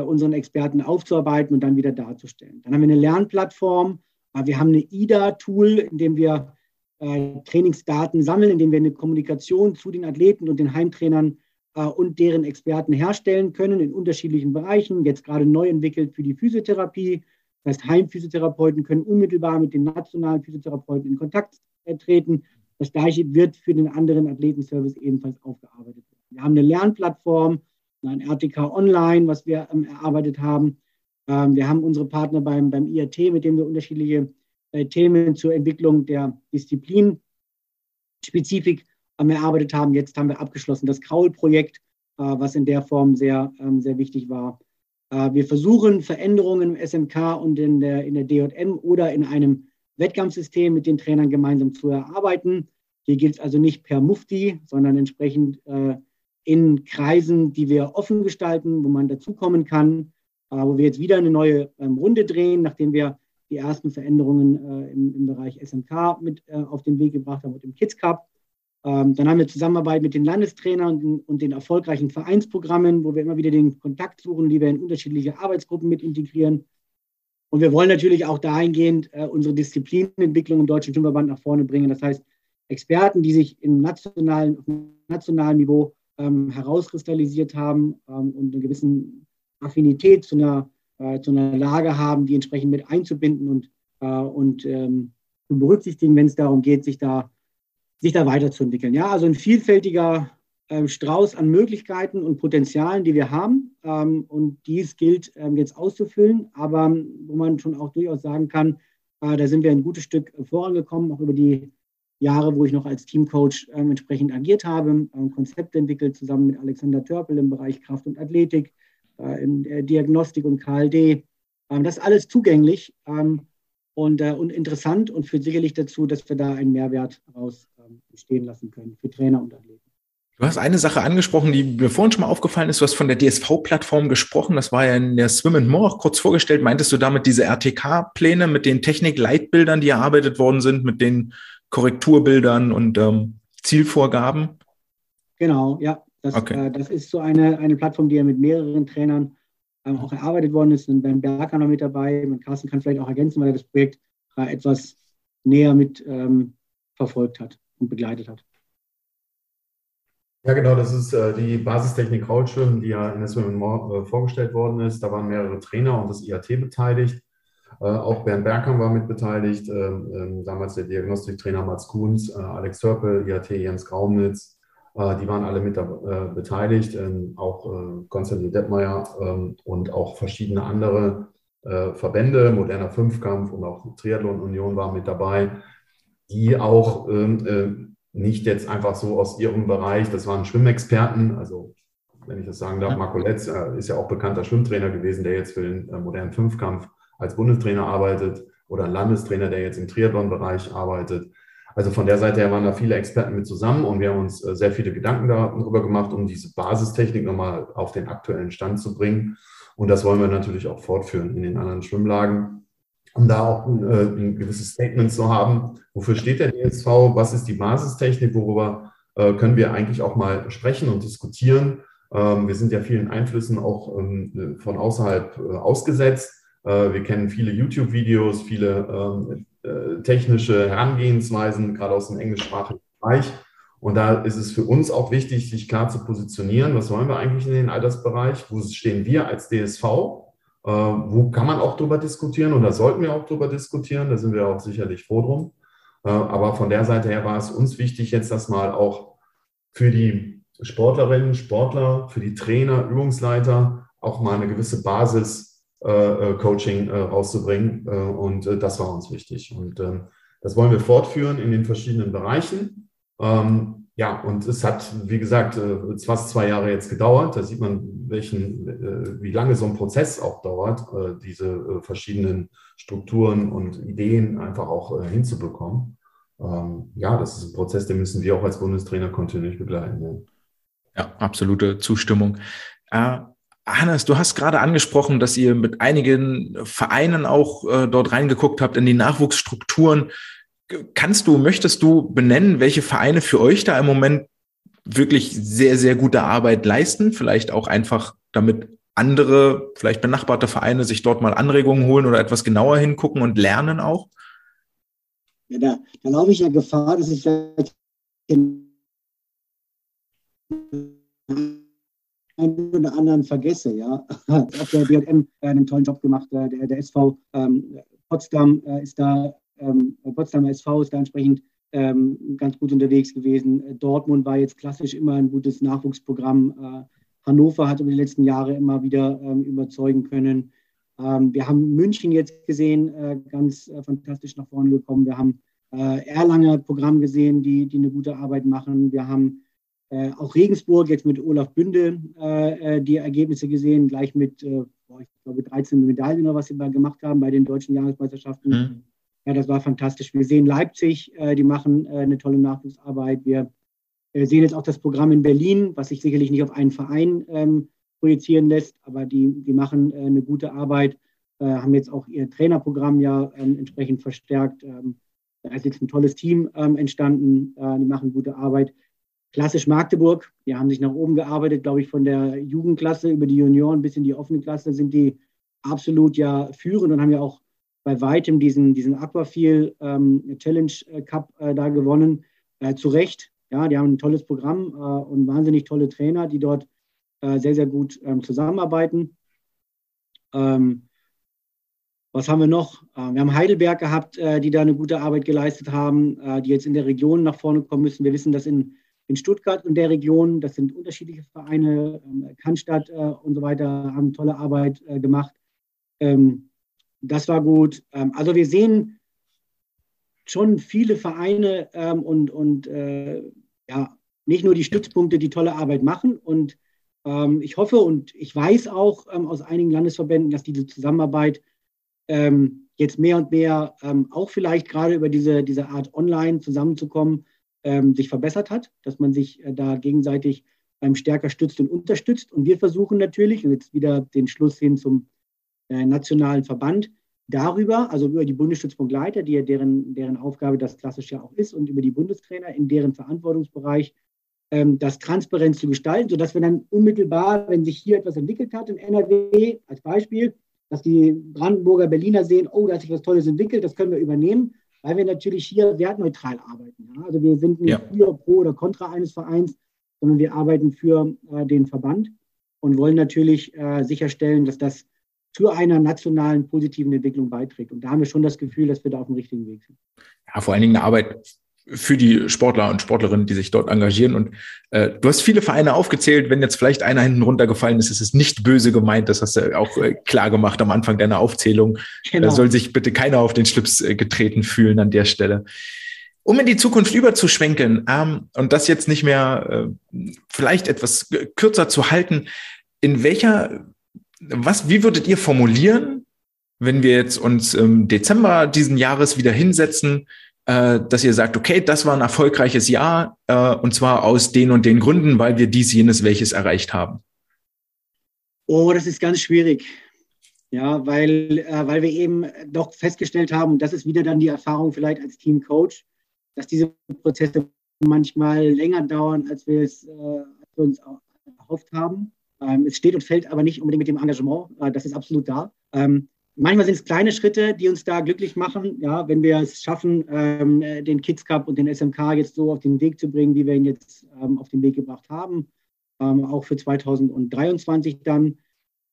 unseren Experten aufzuarbeiten und dann wieder darzustellen. Dann haben wir eine Lernplattform, Wir haben eine IDA-Tool, in dem wir äh, Trainingsdaten sammeln, in dem wir eine Kommunikation zu den Athleten und den Heimtrainern äh, und deren Experten herstellen können in unterschiedlichen Bereichen. Jetzt gerade neu entwickelt für die Physiotherapie. Das heißt, Heimphysiotherapeuten können unmittelbar mit den nationalen Physiotherapeuten in Kontakt treten. Das gleiche wird für den anderen Athletenservice ebenfalls aufgearbeitet. Wir haben eine Lernplattform, ein RTK Online, was wir ähm, erarbeitet haben. Ähm, wir haben unsere Partner beim, beim IAT, mit dem wir unterschiedliche äh, Themen zur Entwicklung der Disziplinspezifik ähm, erarbeitet haben. Jetzt haben wir abgeschlossen das Kraul-Projekt, äh, was in der Form sehr, ähm, sehr wichtig war. Äh, wir versuchen Veränderungen im SMK und in der, in der DJM oder in einem Wettkampfsystem mit den Trainern gemeinsam zu erarbeiten. Hier gilt es also nicht per Mufti, sondern entsprechend äh, in Kreisen, die wir offen gestalten, wo man dazukommen kann, äh, wo wir jetzt wieder eine neue ähm, Runde drehen, nachdem wir die ersten Veränderungen äh, im, im, Bereich SMK mit äh, auf den Weg gebracht haben und im Kids Cup. Ähm, dann haben wir Zusammenarbeit mit den Landestrainern und, und, den erfolgreichen Vereinsprogrammen, wo wir immer wieder den Kontakt suchen, die wir in unterschiedliche Arbeitsgruppen mit integrieren. Und wir wollen natürlich auch dahingehend äh, unsere Disziplinentwicklung im Deutschen Schwimmverband nach vorne bringen. Das heißt, Experten, die sich im nationalen, auf nationalen Niveau ähm, herauskristallisiert haben ähm, und eine gewisse Affinität zu einer, äh, zu einer Lage haben, die entsprechend mit einzubinden und, äh, und ähm, zu berücksichtigen, wenn es darum geht, sich da, sich da weiterzuentwickeln. Ja, also ein vielfältiger äh, Strauß an Möglichkeiten und Potenzialen, die wir haben. Ähm, und dies gilt ähm, jetzt auszufüllen, aber wo man schon auch durchaus sagen kann, äh, da sind wir ein gutes Stück vorangekommen, auch über die Jahre, wo ich noch als Teamcoach ähm, entsprechend agiert habe, ähm, Konzepte entwickelt zusammen mit Alexander Törpel im Bereich Kraft und Athletik, äh, in der Diagnostik und KLD. Ähm, das ist alles zugänglich ähm, und, äh, und interessant und führt sicherlich dazu, dass wir da einen Mehrwert raus ähm, stehen lassen können für Trainer und Athleten. Du hast eine Sache angesprochen, die mir vorhin schon mal aufgefallen ist. Du hast von der DSV-Plattform gesprochen. Das war ja in der Swim and More kurz vorgestellt. Meintest du damit diese RTK-Pläne mit den Technik-Leitbildern, die erarbeitet worden sind, mit den Korrekturbildern und ähm, Zielvorgaben? Genau, ja. Das, okay. äh, das ist so eine, eine Plattform, die ja mit mehreren Trainern ähm, auch erarbeitet worden ist. Und Ben Berger noch mit dabei. Und Carsten kann vielleicht auch ergänzen, weil er das Projekt äh, etwas näher mit ähm, verfolgt hat und begleitet hat. Ja, genau, das ist äh, die Basistechnik Krautschwimmen, die ja in der Swim äh, vorgestellt worden ist. Da waren mehrere Trainer und das IAT beteiligt. Äh, auch Bernd Bergham war mit beteiligt, ähm, ähm, damals der Diagnostiktrainer Mats Kuhns, äh, Alex Törpel, IAT Jens Graumnitz, äh, die waren alle mit beteiligt, ähm, auch Konstantin Deppmeier und auch verschiedene andere Verbände, moderner Fünfkampf und auch Triathlon Union waren mit dabei, die auch nicht jetzt einfach so aus ihrem Bereich, das waren Schwimmexperten, also wenn ich das sagen darf, Marco Letz ist ja auch bekannter Schwimmtrainer gewesen, der jetzt für den modernen Fünfkampf als Bundestrainer arbeitet oder ein Landestrainer, der jetzt im Triathlon-Bereich arbeitet. Also von der Seite her waren da viele Experten mit zusammen und wir haben uns äh, sehr viele Gedanken darüber gemacht, um diese Basistechnik nochmal auf den aktuellen Stand zu bringen. Und das wollen wir natürlich auch fortführen in den anderen Schwimmlagen, um da auch ein, äh, ein gewisses Statement zu haben. Wofür steht der DSV? Was ist die Basistechnik? Worüber äh, können wir eigentlich auch mal sprechen und diskutieren? Ähm, wir sind ja vielen Einflüssen auch ähm, von außerhalb ausgesetzt. Äh, wir kennen viele YouTube-Videos, viele ähm, äh, technische Herangehensweisen, gerade aus dem englischsprachigen Bereich. Und da ist es für uns auch wichtig, sich klar zu positionieren. Was wollen wir eigentlich in den Altersbereich? Wo stehen wir als DSV? Äh, wo kann man auch drüber diskutieren und da sollten wir auch drüber diskutieren? Da sind wir auch sicherlich froh drum. aber von der Seite her war es uns wichtig, jetzt das mal auch für die Sportlerinnen, Sportler, für die Trainer, Übungsleiter auch mal eine gewisse Basis äh, äh, Coaching äh, rauszubringen. und das war uns wichtig. Und ähm, das wollen wir fortführen in den verschiedenen Bereichen. Ähm, ja, und es hat, wie gesagt, fast zwei Jahre jetzt gedauert. Da sieht man, welchen, wie lange so ein Prozess auch dauert, diese verschiedenen Strukturen und Ideen einfach auch hinzubekommen. Ähm, ja, das ist ein Prozess, den müssen wir auch als Bundestrainer kontinuierlich begleiten. Ja, absolute Zustimmung. Hannes, du hast gerade angesprochen, dass ihr mit einigen Vereinen auch äh, dort reingeguckt habt in die Nachwuchsstrukturen. Kannst du, möchtest du benennen, welche Vereine für euch da im Moment wirklich sehr, sehr gute Arbeit leisten? Vielleicht auch einfach, damit andere, vielleicht benachbarte Vereine sich dort mal Anregungen holen oder etwas genauer hingucken und lernen auch? Ja, da, da laufe ich ja Gefahr, dass ich vielleicht einen oder anderen vergesse. Ja, auch der BM äh, einen tollen Job gemacht. Äh, der, der SV ähm, Potsdam äh, ist da, ähm, Potsdamer SV ist da entsprechend ähm, ganz gut unterwegs gewesen. Dortmund war jetzt klassisch immer ein gutes Nachwuchsprogramm. Äh, Hannover hat über die letzten Jahre immer wieder ähm, überzeugen können. Ähm, wir haben München jetzt gesehen, äh, ganz äh, fantastisch nach vorne gekommen. Wir haben äh, Erlanger Programm gesehen, die, die eine gute Arbeit machen. Wir haben äh, auch Regensburg jetzt mit Olaf Bünde äh, äh, die Ergebnisse gesehen, gleich mit, boah, ich glaube, 13 Medaillen oder was sie da gemacht haben bei den deutschen Jahresmeisterschaften. Mhm. Ja, das war fantastisch. Wir sehen Leipzig, die machen eine tolle Nachwuchsarbeit. Wir sehen jetzt auch das Programm in Berlin, was sich sicherlich nicht auf einen Verein ähm, projizieren lässt, aber die, die machen eine gute Arbeit, haben jetzt auch ihr Trainerprogramm ja ähm, entsprechend verstärkt. Ähm, da ist jetzt ein tolles Team ähm, entstanden, äh, die machen gute Arbeit. Klassisch Magdeburg, die haben sich nach oben gearbeitet, glaube ich, von der Jugendklasse über die Junioren bis in die offene Klasse sind die absolut ja führend und haben ja auch bei weitem diesen, diesen Aquafil ähm, Challenge Cup äh, da gewonnen. Äh, zu Recht, ja, die haben ein tolles Programm äh, und wahnsinnig tolle Trainer, die dort äh, sehr, sehr gut ähm, zusammenarbeiten. Ähm, was haben wir noch? Äh, wir haben Heidelberg gehabt, äh, die da eine gute Arbeit geleistet haben, die jetzt in der Region nach vorne kommen müssen. Wir wissen, dass in in Stuttgart und der Region. Das sind unterschiedliche Vereine. Ähm, Cannstatt äh, und so weiter haben tolle Arbeit äh, gemacht. Ähm, das war gut. Ähm, also wir sehen schon viele Vereine und, und äh, ja, nicht nur die Stützpunkte, die tolle Arbeit machen. Und ich hoffe und ich weiß auch aus einigen Landesverbänden, dass diese Zusammenarbeit jetzt mehr und mehr auch vielleicht gerade über diese, diese Art online zusammenzukommen, ähm, sich verbessert hat, dass man sich äh, da gegenseitig ähm, stärker stützt und unterstützt. Und wir versuchen natürlich, und jetzt wieder den Schluss hin zum äh, nationalen Verband, darüber, also über die Bundesstützpunktleiter, die, deren, deren Aufgabe das klassisch ja auch ist, und über die Bundestrainer in deren Verantwortungsbereich, ähm, das transparent zu gestalten, sodass wir dann unmittelbar, wenn sich hier etwas entwickelt hat in NRW, als Beispiel, dass die Brandenburger Berliner sehen, oh, da hat sich was Tolles entwickelt, das können wir übernehmen weil wir natürlich hier wertneutral arbeiten. Ja? Also wir sind nicht ja. für, pro oder contra eines Vereins, sondern wir arbeiten für äh, den Verband und wollen natürlich äh, sicherstellen, dass das zu einer nationalen positiven Entwicklung beiträgt. Und da haben wir schon das Gefühl, dass wir da auf dem richtigen Weg sind. Ja, vor allen Dingen eine Arbeit für die Sportler und Sportlerinnen, die sich dort engagieren. Und äh, du hast viele Vereine aufgezählt. Wenn jetzt vielleicht einer hinten runtergefallen ist, ist es nicht böse gemeint. Das hast du auch äh, klar gemacht am Anfang deiner Aufzählung. Genau. Da soll sich bitte keiner auf den Schlips äh, getreten fühlen an der Stelle. Um in die Zukunft überzuschwenken ähm, und das jetzt nicht mehr äh, vielleicht etwas kürzer zu halten, in welcher, was, wie würdet ihr formulieren, wenn wir jetzt uns im Dezember diesen Jahres wieder hinsetzen äh, dass ihr sagt, okay, das war ein erfolgreiches Jahr äh, und zwar aus den und den Gründen, weil wir dies, jenes, welches erreicht haben? Oh, das ist ganz schwierig. Ja, weil, äh, weil wir eben doch festgestellt haben, das ist wieder dann die Erfahrung vielleicht als Teamcoach, dass diese Prozesse manchmal länger dauern, als wir es äh, uns erhofft haben. Ähm, es steht und fällt aber nicht unbedingt mit dem Engagement. Das ist absolut da. Ähm, Manchmal sind es kleine Schritte, die uns da glücklich machen. Ja, wenn wir es schaffen, ähm, den Kids Cup und den SMK jetzt so auf den Weg zu bringen, wie wir ihn jetzt ähm, auf den Weg gebracht haben, ähm, auch für 2023 dann.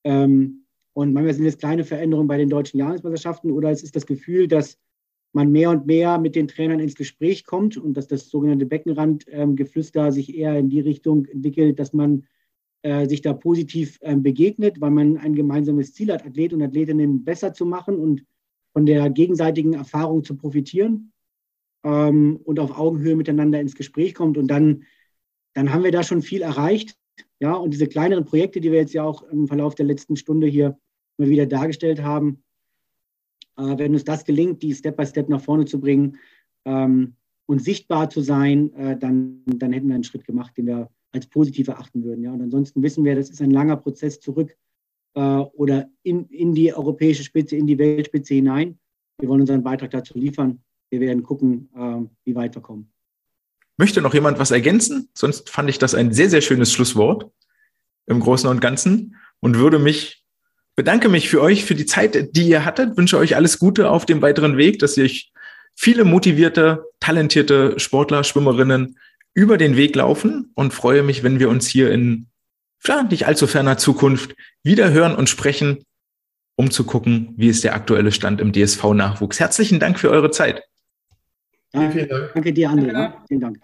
Ähm, und manchmal sind es kleine Veränderungen bei den deutschen Jahresmeisterschaften oder es ist das Gefühl, dass man mehr und mehr mit den Trainern ins Gespräch kommt und dass das sogenannte Beckenrandgeflüster ähm, sich eher in die Richtung entwickelt, dass man sich da positiv äh, begegnet, weil man ein gemeinsames Ziel hat, Athleten und Athletinnen besser zu machen und von der gegenseitigen Erfahrung zu profitieren ähm, und auf Augenhöhe miteinander ins Gespräch kommt. Und dann, dann haben wir da schon viel erreicht. Ja, und diese kleineren Projekte, die wir jetzt ja auch im Verlauf der letzten Stunde hier mal wieder dargestellt haben, äh, wenn uns das gelingt, die Step by Step nach vorne zu bringen ähm, und sichtbar zu sein, äh, dann, dann hätten wir einen Schritt gemacht, den wir als positiv erachten würden. Ja? Und ansonsten wissen wir, das ist ein langer Prozess zurück äh, oder in, in die europäische Spitze, in die Weltspitze hinein. Wir wollen unseren Beitrag dazu liefern. Wir werden gucken, äh, wie weit wir kommen. Möchte noch jemand was ergänzen? Sonst fand ich das ein sehr, sehr schönes Schlusswort im Großen und Ganzen. und würde mich, bedanke mich für euch, für die Zeit, die ihr hattet, wünsche euch alles Gute auf dem weiteren Weg, dass ihr viele motivierte, talentierte Sportler, Schwimmerinnen über den Weg laufen und freue mich, wenn wir uns hier in ja, nicht allzu ferner Zukunft wieder hören und sprechen, um zu gucken, wie ist der aktuelle Stand im DSV-Nachwuchs. Herzlichen Dank für eure Zeit. Danke, Danke dir, André. Vielen Dank.